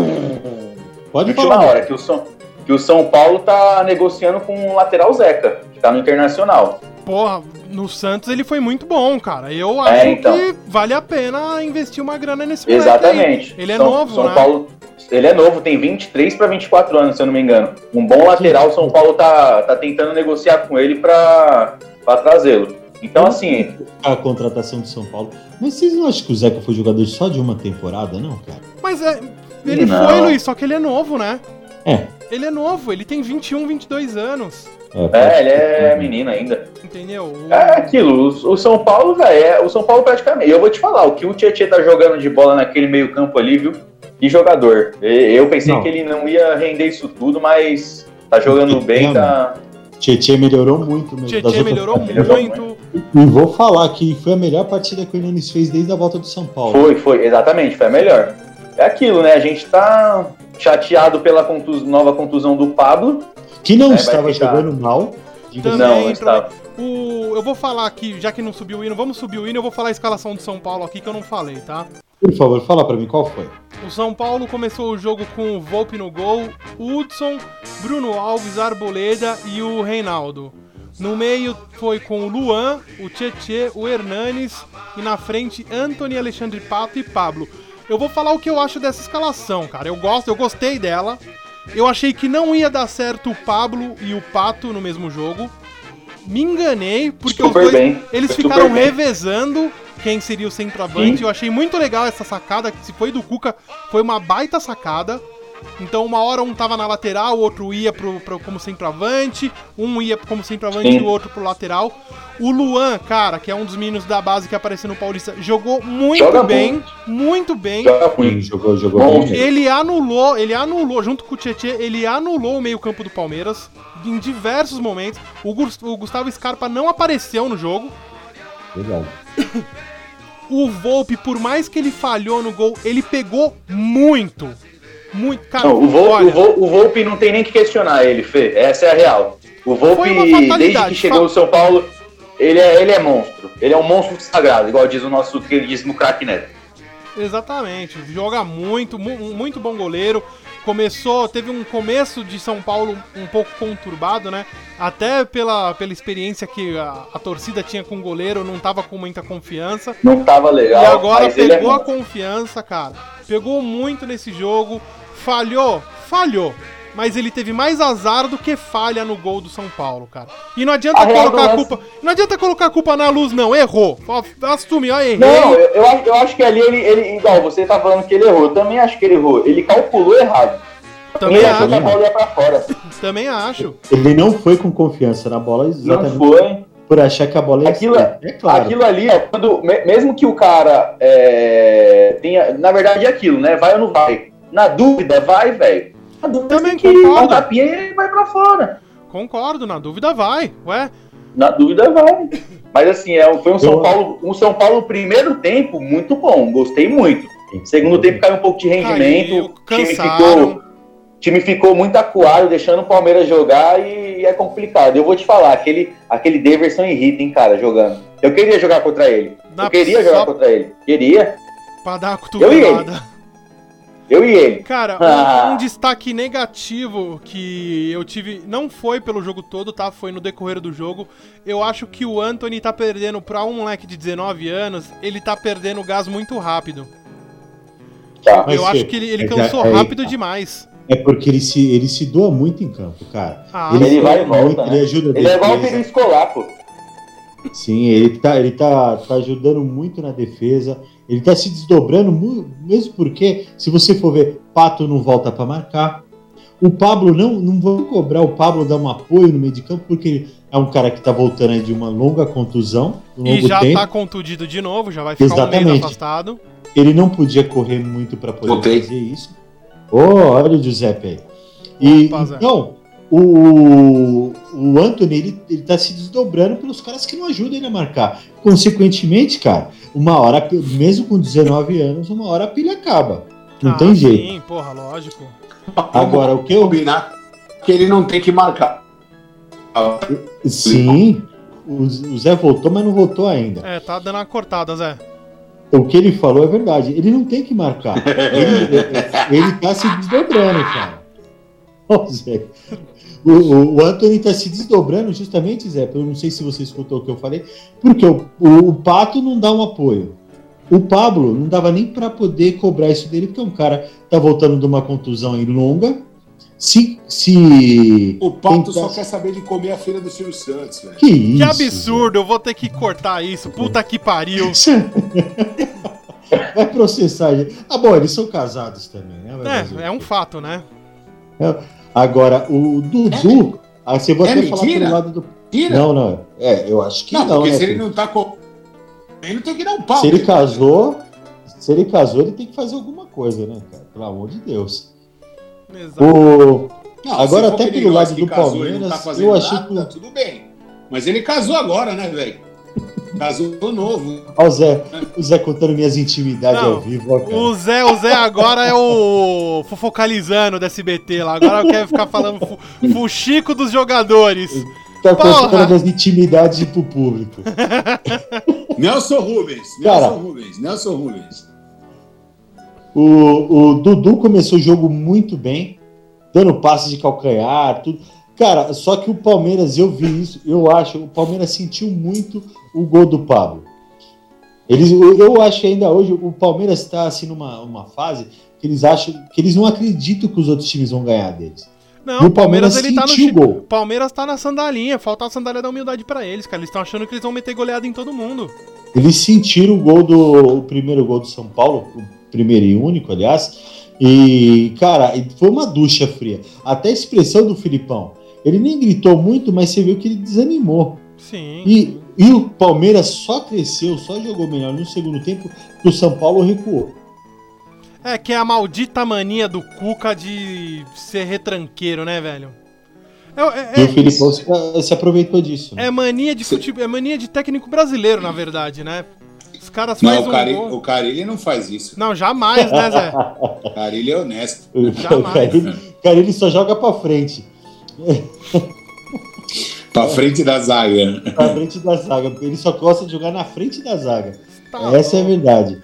Pode Última falar. hora, que o, São, que o São Paulo tá negociando com o lateral Zeca, que tá no Internacional. Porra, no Santos ele foi muito bom, cara. Eu acho então. que vale a pena investir uma grana nesse moleque Exatamente. aí. Ele é São, novo, São né? Paulo, ele é novo, tem 23 para 24 anos, se eu não me engano. Um bom lateral, São Paulo tá, tá tentando negociar com ele para trazê-lo. Então, assim, A contratação de São Paulo. Mas vocês não acham que o Zeca foi jogador só de uma temporada, não, cara? Mas é, ele Não. foi, Luiz, só que ele é novo, né? É. Ele é novo, ele tem 21, 22 anos. é, ele é menino ainda. Entendeu? É aquilo, o, São Paulo, velho, é, o São Paulo praticamente. Eu vou te falar, o que o Tietchan tá jogando de bola naquele meio-campo ali, viu? Que jogador. Eu pensei Não. que ele não ia render isso tudo, mas tá jogando bem, tá. Tietchan melhorou muito mesmo. Tietchan outras melhorou partidas. muito. E vou falar que foi a melhor partida que o Nunes fez desde a volta do São Paulo. Foi, foi, exatamente, foi a melhor. É aquilo, né? A gente tá chateado pela contus- nova contusão do Pablo. Que não É, vai estava ficar. jogando mal. Também Não, não entrou- está. O, eu vou falar aqui, já que não subiu o hino, vamos subir o hino, eu vou falar a escalação do São Paulo aqui que eu não falei, tá? Por favor, fala pra mim qual foi. O São Paulo começou o jogo com o Volpe no gol, o Hudson, Bruno Alves, Arboleda e o Reinaldo. No meio foi com o Luan, o Tietê, o Hernanes e na frente Anthony, Alexandre Pato e Pablo. Eu vou falar o que eu acho dessa escalação, cara. Eu gosto, eu gostei dela. Eu achei que não ia dar certo o Pablo e o Pato no mesmo jogo. Me enganei, porque Super os dois, bem, eles ficaram bem. revezando quem seria o centroavante. Sim. Eu achei muito legal essa sacada. Se foi do Cuca, foi uma baita sacada. Então, uma hora um tava na lateral, o outro ia pro, pro- como centroavante, um ia como centroavante Sim. e o outro pro lateral. O Luan, cara, que é um dos meninos da base que apareceu no Paulista, jogou muito Joga bem, muito bem. Joga muito. jogou, jogou Bom, bem. Ele anulou, ele anulou, junto com o Tietchan, ele anulou o meio-campo do Palmeiras em diversos momentos. O, o Gustavo Scarpa não apareceu no jogo. Verdade. O Volpe, por mais que ele falhou no gol, ele pegou muito. Muito. Cara, Não, o, Vol, olha, o, o Volpe não tem nem que questionar ele, Fê. Essa é a real. O Volpe, desde que chegou no São Paulo, ele é, ele é monstro. Ele é um monstro sagrado, igual diz o nosso queridíssimo craque Neto. Exatamente, joga muito, mu- muito bom goleiro. Começou, teve um começo de São Paulo um pouco conturbado, né? Até pela, pela experiência que a, a torcida tinha com o goleiro, não tava com muita confiança. Não tava legal. e agora é pegou a monstro. confiança, cara. Pegou muito nesse jogo. Falhou, falhou. Mas ele teve mais azar do que falha no gol do São Paulo, cara. E não adianta A colocar a lance- culpa. Não adianta colocar a culpa na luz, não. Errou. Assume, ó, errei. Não, eu, eu, acho- eu acho que ali ele, ele, igual você tá falando que ele errou, eu também acho que ele errou. Ele calculou errado. Também ele achou que a acho. bola ia pra fora. Também acho. Ele não foi com confiança na bola Não exatamente foi. por achar que a bola ia Aquilo, sair. É claro. aquilo ali, ó, quando, me- mesmo que o cara é, tenha. Na verdade é aquilo, né? Vai ou não vai? Na dúvida, vai, velho. Na dúvida Também tem que dar concordo. tapinha e ele vai pra fora. Concordo, na dúvida vai. Ué, Na dúvida vai. Mas assim, é, foi um São Eu- Paulo, um São Paulo primeiro tempo muito bom, gostei muito. Segundo tempo caiu um pouco de rendimento, Caiu, o time ficou, time ficou muito acuado, deixando o Palmeiras jogar e, é complicado. Eu vou te falar, aquele, aquele Daverson irrita, hein, cara, jogando. Eu queria jogar contra ele. Dá Eu queria jogar contra ele. Queria. pra dar Eu e ele. cotovelada. Eu e ele. Cara, um- Ah. um, destaque negativo que eu tive, não foi pelo jogo todo, tá? Foi no decorrer do jogo. Eu acho que o Anthony tá perdendo pra um moleque de 19 anos, ele tá perdendo gás muito rápido. Tá. Mas, eu Fê, acho que ele, ele é cansou aí- rápido demais. É porque ele se, ele se doa muito em campo, cara. Ah, Ele vai e volta, né? ele ajuda Ele é igual o Escolar, pô. Sim, ele tá, ele tá, tá ajudando muito na defesa. Ele tá se desdobrando, mesmo porque, se você for ver, Pato não volta pra marcar. O Pablo não, não vou cobrar o Pablo dar um apoio no meio de campo, porque ele é um cara que tá voltando aí de uma longa contusão, um E longo já tempo. tá contundido de novo, já vai ficar um mês Exatamente. afastado. Ele não podia correr muito para poder Voltei. fazer isso. Ô, olha o Giuseppe aí. E, Opa, Zé. então, o, o Anthony, ele, ele tá se desdobrando pelos caras que não ajudam ele a marcar. Consequentemente, cara, uma hora, mesmo com 19 anos, uma hora a pilha acaba. Não Ah, tem jeito. Sim, porra, lógico. Agora, o que eu. combinar que ele não tem que marcar. Sim, o, o Zé voltou, mas não voltou ainda. É, tá dando uma cortada, Zé. o que ele falou é verdade. Ele não tem que marcar. Ele, ele tá se desdobrando, cara. Ô, Zé. O, o, o Anthony tá se desdobrando justamente, Zé. Eu não sei se você escutou o que eu falei, porque o, o, o Pato não dá um apoio. O Pablo não dava nem para poder cobrar isso dele, porque é um cara tá voltando de uma contusão aí longa. Se, se o Pato só quer saber de comer a feira do Silvio Santos, velho. Que isso? Que absurdo, eu vou ter que cortar isso. Puta que pariu. Vai processar. Ah, bom, eles são casados também, né? É, é um fato, né? É. Agora, o Dudu. É, ah, você vai é falar pelo lado do. Mentira? Não, não. É, eu acho que não. não porque né, se ele não tá com. Ele não tem que dar um pau. Se ele casou, se ele casou, ele tem que fazer alguma coisa, né, cara? Pelo amor de Deus. Exato. O... Não, agora, até pelo lado do Palmeiras, tá eu achei nada, que. Tá tudo bem. Mas ele casou agora, né, velho? Casou novo. Olha o Zé, o Zé contando minhas intimidades Não, ao vivo. Ó, o, Zé, o Zé agora é o fofocalizando da SBT lá. Agora quer ficar falando fuxico dos jogadores. Tá contando as intimidades pro público. Nelson Rubens, Cara, Nelson Rubens, Nelson Rubens. O, o Dudu começou o jogo muito bem, dando passes de calcanhar, tudo. Cara, só que o Palmeiras, eu vi isso, eu acho, o Palmeiras sentiu muito o gol do Pablo. Eles, eu acho que ainda hoje o Palmeiras está assim numa uma fase que eles acham que eles não acreditam que os outros times vão ganhar deles. Não, o Palmeiras, Palmeiras ele tá no gol. Palmeiras tá na sandalinha, falta a sandália da humildade para eles, cara. Eles estão achando que eles vão meter goleada em todo mundo. Eles sentiram o gol do o primeiro gol do São Paulo, o primeiro e único, aliás. E, cara, foi uma ducha fria. Até a expressão do Filipão. Ele nem gritou muito, mas você viu que ele desanimou. Sim. E, e o Palmeiras só cresceu, só jogou melhor no segundo tempo que o São Paulo recuou. É que é a maldita mania do Cuca de ser retranqueiro, né, velho? É, é, e o Filipão se, se, aproveitou disso. Né? É mania de futebol, é mania de técnico brasileiro, na verdade, né? Os caras fazem não, o Carilli, um o Carilli não faz isso. Não, jamais, né, Zé? o Carilli é honesto. Jamais. O Carilli só joga pra frente. pra frente da zaga. Pra frente da zaga. Ele só gosta de jogar na frente da zaga. Tá Essa bom. é a verdade.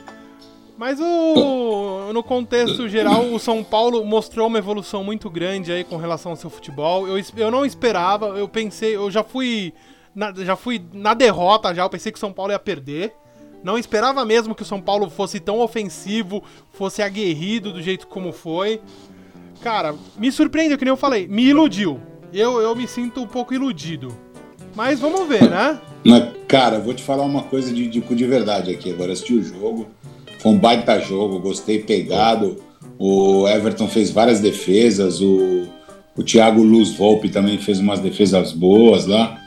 Mas o, no contexto geral, o São Paulo mostrou uma evolução muito grande aí com relação ao seu futebol. Eu, eu não esperava, eu pensei, eu já fui na, já fui na derrota já, eu pensei que o São Paulo ia perder. Não esperava mesmo que o São Paulo fosse tão ofensivo, fosse aguerrido do jeito como foi. Cara, me surpreendeu, que nem eu falei, me iludiu. Eu, eu me sinto um pouco iludido. Mas vamos ver, né? Mas, cara, vou te falar uma coisa de, de, de verdade aqui. Agora assisti o jogo, foi um baita jogo, gostei pegado. O Everton fez várias defesas, o, o Thiago Luz Volpe também fez umas defesas boas lá.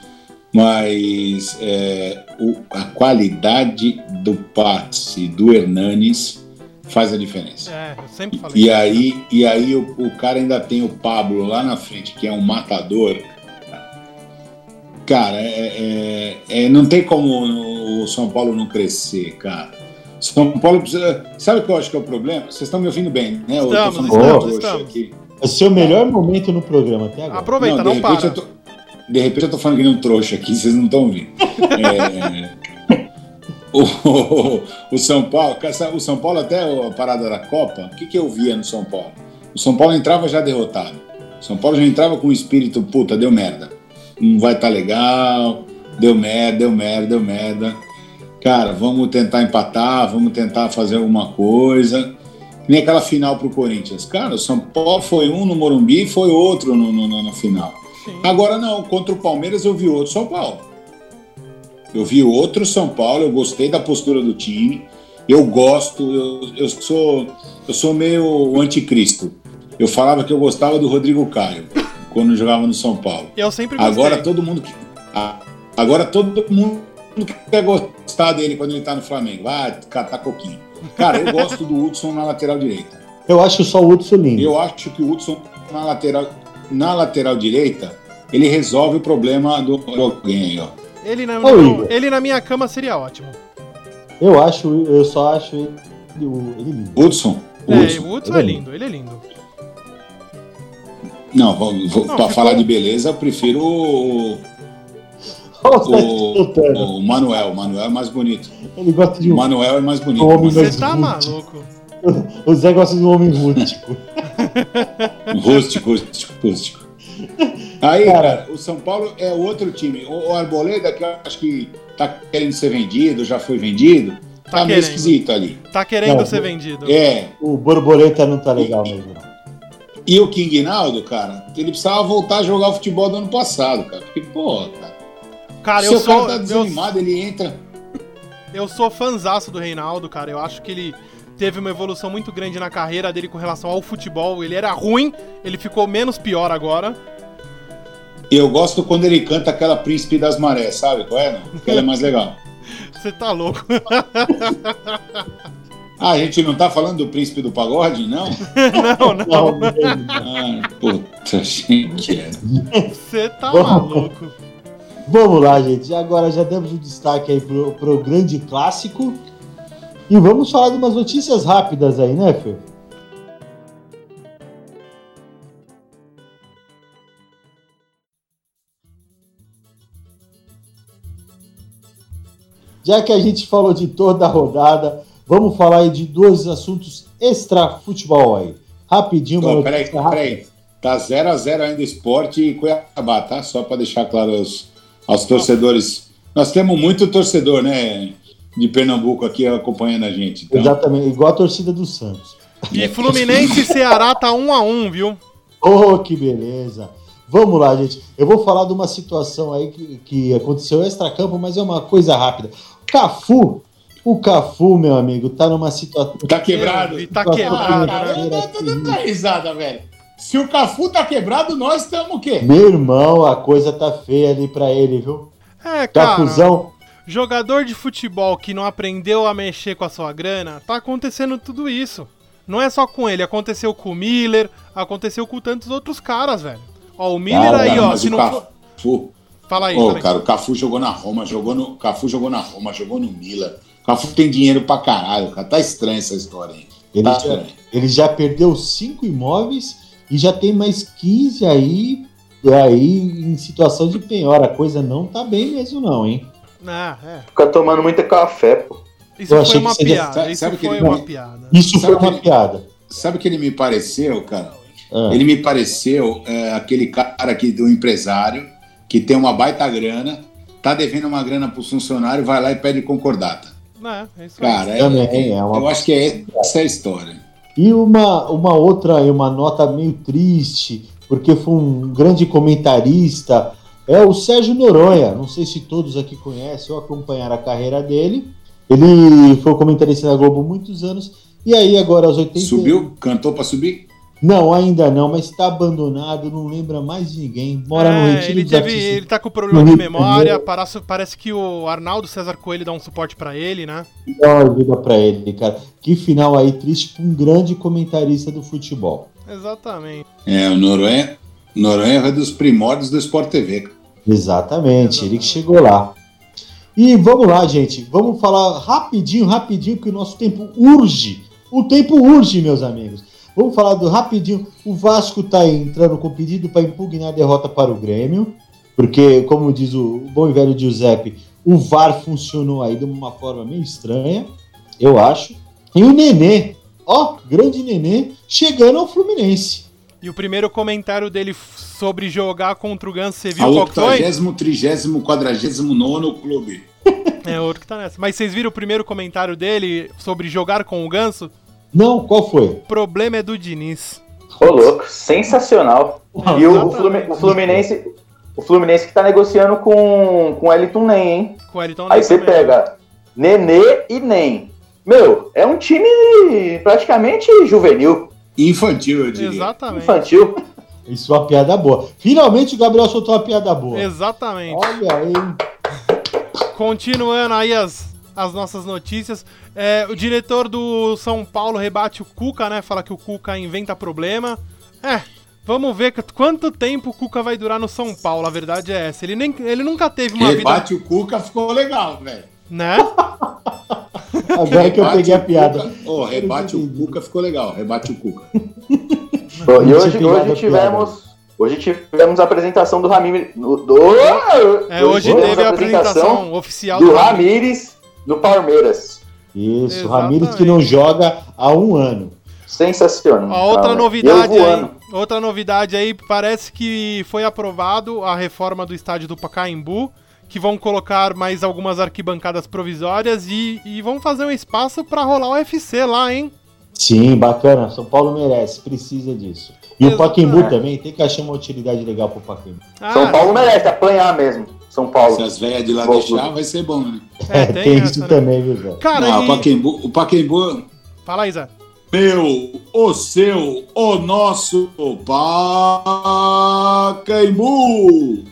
Mas é, o, a qualidade do passe do Hernanes faz a diferença. É, eu sempre falei. E aí, e aí o, o, cara ainda tem o Pablo lá na frente, que é um matador. Cara, é, é, é, não tem como o São Paulo não crescer, cara. São Paulo precisa. Sabe o que eu acho que é o problema? Vocês estão me ouvindo bem, né? Estamos, estamos, estamos. Aqui. É o seu melhor momento no programa até agora. Aproveita, não, não para. Tô, de repente eu tô falando que nem um trouxa aqui, vocês não estão ouvindo. é, o, o, São Paulo, o São Paulo até a parada da Copa, o que, que eu via no São Paulo? O São Paulo entrava já derrotado. O São Paulo já entrava com o espírito, puta, deu merda. Não vai estar tá legal, deu merda, deu merda, deu merda. Cara, vamos tentar empatar, vamos tentar fazer alguma coisa. Nem aquela final pro Corinthians. Cara, o São Paulo foi um no Morumbi e foi outro no, no, no final. Sim. Agora não, contra o Palmeiras eu vi outro São Paulo. Eu vi outro São Paulo, eu gostei da postura do time. Eu gosto, eu, eu sou eu sou meio anticristo. Eu falava que eu gostava do Rodrigo Caio quando jogava no São Paulo. Eu sempre gostei. Agora todo mundo agora todo mundo quer gostar dele quando ele tá no Flamengo. Vai catar coquinho. Cara, eu gosto do Hudson na lateral direita. Eu acho só o Hudson lindo. Eu acho que o Hudson na lateral na lateral direita, ele resolve o problema do alguém aí, ó. Ele na, Ô, ele na minha cama seria ótimo. Eu acho, eu só acho ele, ele lindo. Hudson? É, o Hudson é lindo, ele é lindo. Não, vou, vou, não pra falar de beleza, eu prefiro o. o, o Manuel, o Manuel é mais bonito. Ele gosta de um. O Manuel é mais bonito. Um Você tá maluco? O Zé gosta de um homem rústico. rústico, rústico, rústico. Aí, cara, o São Paulo é outro time. O, o Arboleda, que eu acho que tá querendo ser vendido, já foi vendido, tá, tá meio esquisito ali. Tá querendo não, ser vendido. É. O Borboleta não tá legal mesmo. E o King Naldo, cara, ele precisava voltar a jogar o futebol do ano passado, cara. Porque, porra, cara. Cara, eu sou. cara tá desanimado, eu... ele entra. Eu sou fanzaço do Reinaldo, cara. Eu acho que ele teve uma evolução muito grande na carreira dele com relação ao futebol. Ele era ruim, ele ficou menos pior agora. Eu gosto quando ele canta aquela Príncipe das Marés, sabe qual é? Porque ela é mais legal. Você tá louco. Ah, a gente não tá falando do príncipe do pagode, não? não, não. ah, puta, gente. Você tá maluco. Vamos lá, gente. Agora já demos um destaque aí pro, pro grande clássico. E vamos falar de umas notícias rápidas aí, né, Fê? Já que a gente falou de toda a rodada, vamos falar aí de dois assuntos extra futebol aí. Rapidinho, Tô, peraí, peraí. Tá 0x0 ainda esporte e Cuiabá, tá? Só para deixar claro aos, aos torcedores. Nós temos muito torcedor, né? De Pernambuco aqui acompanhando a gente. Então. Exatamente, igual a torcida do Santos. E Fluminense e Ceará tá 1 a 1 viu? Oh, que beleza. Vamos lá, gente. Eu vou falar de uma situação aí que, que aconteceu extra-campo, mas é uma coisa rápida. Cafu, o Cafu, meu amigo, tá numa situação. Tá quebrado. Ele tá quebrado. Ah, cara, não tá risada, velho. Se o Cafu tá quebrado, nós estamos o quê? Meu irmão, a coisa tá feia ali pra ele, viu? É, cara. Cafuzão. Jogador de futebol que não aprendeu a mexer com a sua grana, tá acontecendo tudo isso. Não é só com ele, aconteceu com o Miller, aconteceu com tantos outros caras, velho. Ó, o Miller aí, ó, se não Cafu, Fala aí. Ô, fala cara, aí. o Cafu jogou na Roma, jogou no. Cafu jogou na Roma, jogou no Milan. O Cafu tem dinheiro pra caralho, cara. Tá estranha essa história aí. Ele, tá já, ele já perdeu cinco imóveis e já tem mais 15 aí, aí em situação de penhora. A coisa não tá bem mesmo, não, hein? Ah, é. Fica tomando muita café, pô. Isso Eu foi uma piada. Isso sabe foi uma piada. Isso sabe foi uma piada. Sabe o que ele me pareceu, cara? Ah. Ele me pareceu é, aquele cara aqui do empresário que tem uma baita grana, tá devendo uma grana pro funcionário, vai lá e pede concordata. É, é isso Cara, é, é, é uma... eu acho que é essa é a história. E uma, uma outra, uma nota meio triste, porque foi um grande comentarista, é o Sérgio Noronha. Não sei se todos aqui conhecem ou acompanharam a carreira dele. Ele foi comentarista da Globo muitos anos. E aí, agora aos 80. Subiu? Cantou para subir? Não, ainda não, mas está abandonado, não lembra mais de ninguém. Mora é, no Retiro ele, teve, ele tá com problema de memória, parece, parece que o Arnaldo César Coelho dá um suporte para ele, né? Dá uma ajuda para ele, cara. Que final aí triste para um grande comentarista do futebol. Exatamente. É, o Noronha, Noronha é dos primórdios do Sport TV. Exatamente, Exatamente, ele que chegou lá. E vamos lá, gente. Vamos falar rapidinho, rapidinho, que o nosso tempo urge. O tempo urge, meus amigos. Vamos falar do rapidinho. O Vasco está entrando com pedido para impugnar a derrota para o Grêmio, porque, como diz o bom e velho Giuseppe, o VAR funcionou aí de uma forma meio estranha, eu acho. E o Nenê, ó, grande Nenê, chegando ao Fluminense. E o primeiro comentário dele sobre jogar contra o Ganso, você viu qual foi? 80, 30, 49 clube. É, outro que tá nessa. Mas vocês viram o primeiro comentário dele sobre jogar com o Ganso? Não, qual foi? O problema é do Diniz. Ô, louco, sensacional. e o, o, Fluminense, o Fluminense que tá negociando com, com o Elton Nem, hein? Com o Elton Aí você pega Nenê e Nem. Meu, é um time praticamente juvenil. Infantil, eu diria. Exatamente. Infantil. Isso é uma piada boa. Finalmente o Gabriel soltou uma piada boa. Exatamente. Olha aí. Continuando aí as, as nossas notícias. É, o diretor do São Paulo rebate o Cuca, né? Fala que o Cuca inventa problema. É, vamos ver quanto tempo o Cuca vai durar no São Paulo. A verdade é essa. Ele, nem, ele nunca teve uma rebate vida... o Cuca ficou legal, velho. Né? Agora que eu peguei a piada. Oh, rebate o Cuca ficou legal. Rebate o Cuca. e hoje, hoje tivemos. Hoje tivemos a apresentação do Ramires. Do... É, hoje, teve a apresentação, oficial do, do Ramires no Palmeiras. Isso, Exatamente. Ramires que não joga há um ano. Sensacional. A outra novidade aí, outra novidade aí, parece que foi aprovado a reforma do estádio do Pacaembu, que vão colocar mais algumas arquibancadas provisórias e, e vão fazer um espaço para rolar o UFC lá, hein? Sim, bacana. São Paulo merece, precisa disso. E Exato. o Pacaembu é. também tem que achar uma utilidade legal pro Pacaembu. Ah, São Paulo merece apanhar mesmo. São Paulo. Se as velhas de lá deixar, vai ser bom, né? É, tem, tem isso né? também, viu, Zé? Cara, Não, e... o Pacaembu, o Pacaembu... Fala aí, Zé. Meu, o seu, o nosso Pacaembu!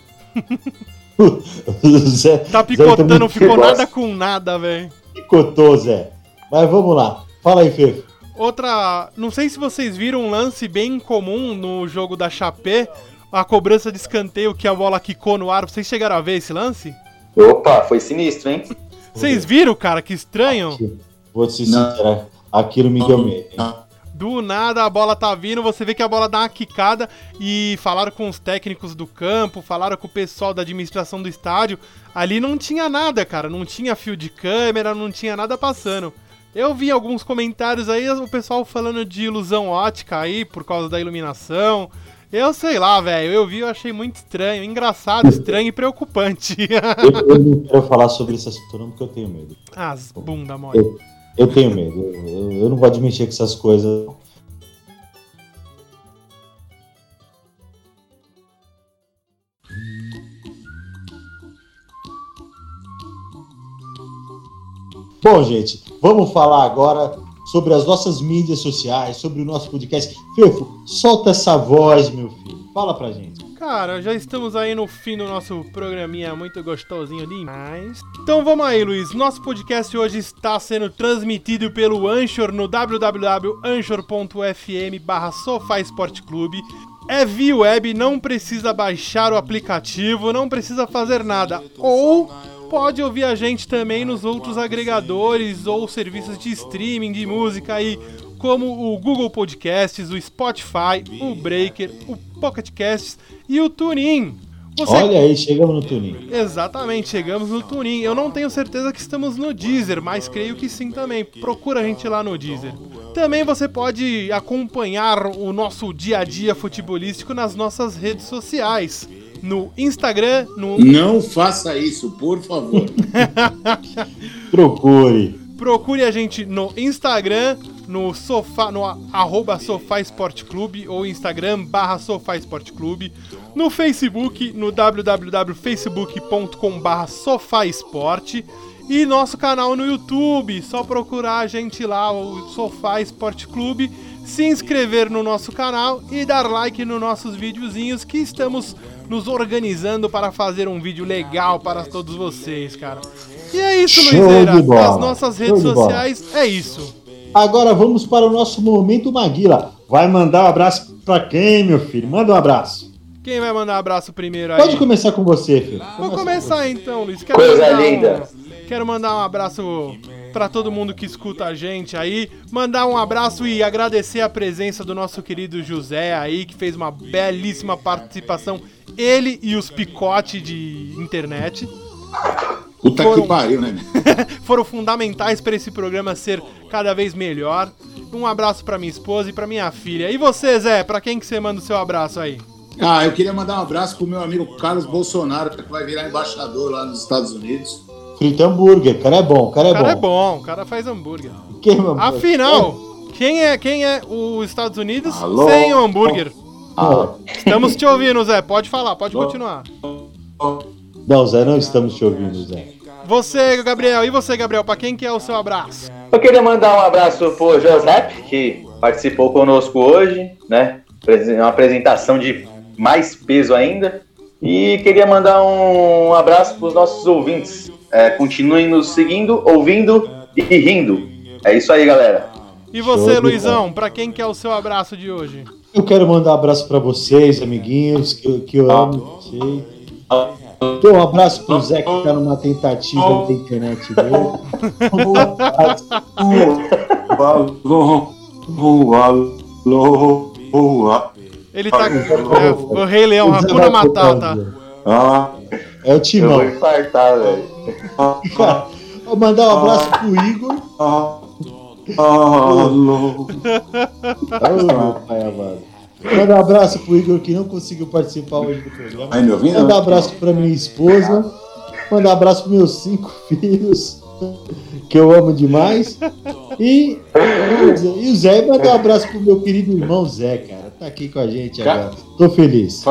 Zé, tá picotando, não ficou nada com nada, velho. Picotou, Zé. Mas vamos lá. Fala aí, Fefo. Outra. Não sei se vocês viram um lance bem comum no jogo da Chapé, a cobrança de escanteio que a bola quicou no ar. Vocês chegaram a ver esse lance? Opa, foi sinistro, hein? Vocês viram, cara? Que estranho. Vou te sincero, aquilo me deu medo. Do nada a bola tá vindo, você vê que a bola dá uma quicada e falaram com os técnicos do campo, falaram com o pessoal da administração do estádio. Ali não tinha nada, cara. Não tinha fio de câmera, não tinha nada passando. Eu vi alguns comentários aí, o pessoal falando de ilusão ótica aí, por causa da iluminação. Eu sei lá, velho. Eu vi, eu achei muito estranho, engraçado, estranho e preocupante. eu, eu, não quero falar sobre essa situação porque eu tenho medo. As bunda mole. Eu, eu tenho medo. Eu, eu, não gosto de mexer com essas coisas. Bom, gente, vamos falar agora sobre as nossas mídias sociais, sobre o nosso podcast. Fefo, solta essa voz, meu filho. Fala pra gente. Cara, já estamos aí no fim do nosso programinha muito gostosinho demais. Então vamos aí, Luiz. Nosso podcast hoje está sendo transmitido pelo Anchor no www.anchor.fm barra. É via web, não precisa baixar o aplicativo, não precisa fazer nada. Ou pode ouvir a gente também nos outros agregadores ou serviços de streaming de música aí, como o Google Podcasts, o Spotify, o Breaker, o Pocket Casts e o TuneIn. Você... Olha aí, chegamos no TuneIn. Exatamente, chegamos no TuneIn. Eu não tenho certeza que estamos no Deezer, mas creio que sim também. Procura a gente lá no Deezer. Também você pode acompanhar o nosso dia a dia futebolístico nas nossas redes sociais no Instagram, no. Não faça isso, por favor. Procure. Procure a gente no Instagram, no sofá, no arroba Sofá Esporte Clube ou Instagram barra Sofá Esporte Clube, no Facebook, no www.facebook.com barra Sofá Esporte e nosso canal no YouTube. Só procurar a gente lá, o Sofá Esporte Clube, se inscrever no nosso canal e dar like nos nossos videozinhos que estamos nos organizando para fazer um vídeo legal para todos vocês, cara. E é isso, Show Luizeira. As nossas redes sociais é isso. Agora vamos para o nosso momento Maguila. Vai mandar um abraço para quem, meu filho? Manda um abraço. Quem vai mandar um abraço primeiro aí? Pode começar com você, filho. Vou começar então, Luiz. Quero Coisa linda. Um, quero mandar um abraço para todo mundo que escuta a gente aí. Mandar um abraço e agradecer a presença do nosso querido José aí, que fez uma belíssima participação ele e os picotes de internet. Puta foram, que pariu, né? foram fundamentais para esse programa ser cada vez melhor. Um abraço para minha esposa e para minha filha. E você, Zé, para quem que você manda o seu abraço aí? Ah, eu queria mandar um abraço pro meu amigo Carlos Bolsonaro, que vai virar embaixador lá nos Estados Unidos. Frita hambúrguer, cara é bom, cara é o cara bom. é bom, o cara faz hambúrguer. Quem, Afinal, quem é, quem é os Estados Unidos Alô? sem o hambúrguer? Ah. Estamos te ouvindo, Zé. Pode falar, pode continuar. Não, Zé, não estamos te ouvindo, Zé. Você, Gabriel, e você, Gabriel, para quem que é o seu abraço? Eu queria mandar um abraço pro José, que participou conosco hoje, né? Uma apresentação de mais peso ainda. E queria mandar um abraço para os nossos ouvintes. É, continuem nos seguindo, ouvindo e rindo. É isso aí, galera. E você, Luizão, para quem que é o seu abraço de hoje? Eu quero mandar um abraço para vocês, amiguinhos, que, que eu amo vocês. Então, um abraço pro Zé que tá numa tentativa da internet dele. Um alô, alô. Ele tá. É, o Rei Leão, Hakuna Matata. Ah, é o Timão. Eu vou infartar, velho. Vou mandar um abraço pro Igor. Ah. Oh, meu pai amado. Manda um abraço pro Igor que não conseguiu participar hoje do programa. Ai, meu Manda um abraço pra minha esposa. Manda um abraço pros meus cinco filhos, que eu amo demais. E, e o Zé, manda um abraço pro meu querido irmão Zé, cara. Tá aqui com a gente agora. Tô feliz.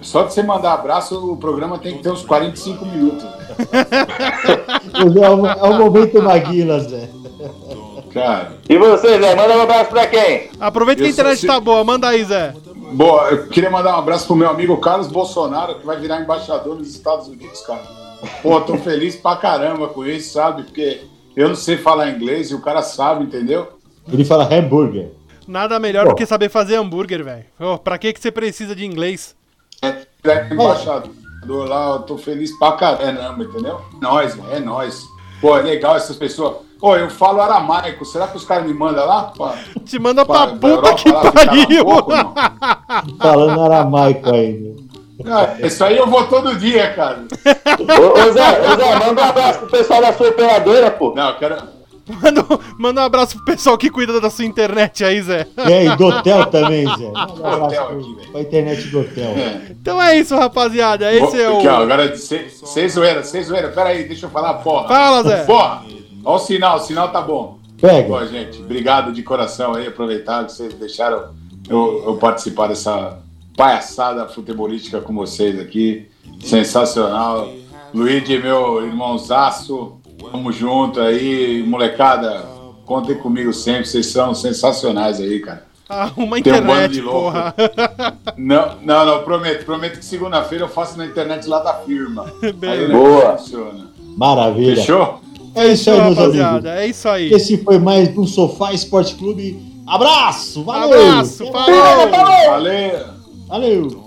Só de você mandar abraço, o programa tem que ter uns 45 minutos. é, o, é o momento Maguila, Zé. Cara. E você, Zé? Manda um abraço pra quem? Aproveita que a internet se... tá boa, manda aí, Zé. Boa, eu queria mandar um abraço pro meu amigo Carlos Bolsonaro, que vai virar embaixador nos Estados Unidos, cara. Pô, tô feliz pra caramba com isso, sabe? Porque eu não sei falar inglês e o cara sabe, entendeu? Ele fala hambúrguer. Nada melhor Pô. do que saber fazer hambúrguer, velho. Oh, pra que, que você precisa de inglês? É, é embaixador lá, eu tô feliz pra caramba, entendeu? Nós, é nós. Pô, é legal essas pessoas. Pô, eu falo aramaico, será que os caras me mandam lá? Pô, Te manda pra, pra puta que pariu! Falando aramaico ainda. Ah, isso aí eu vou todo dia, cara. ô, ô, Zé, ô Zé, manda um abraço pro pessoal da sua operadora, pô. Não, eu quero. Manda, manda um abraço pro pessoal que cuida da sua internet aí, Zé. É, e do hotel também, Zé. Manda um abraço pro, pra internet do hotel. É. Então é isso, rapaziada. Esse Vou, é o. Aqui, ó, agora, sem zoeira, sem zoeira. Pera aí, deixa eu falar, porra. Fala, Zé. Porra. Olha o sinal, o sinal tá bom. Pega. Gente, obrigado de coração aí, aproveitar que vocês deixaram eu, eu participar dessa palhaçada futebolística com vocês aqui. Sensacional. Luigi, meu irmãozaço, tamo junto aí, molecada. Contem comigo sempre, vocês são sensacionais aí, cara. Arruma internet, um porra. Não, não, não, prometo. Prometo que segunda-feira eu faço na internet lá da firma. Aí Boa. Funciona. Maravilha. Fechou? É isso aí, meus amigos. É isso aí. Esse foi mais um Sofá Esporte Clube. Abraço, valeu! Abraço, falou! Valeu! Valeu!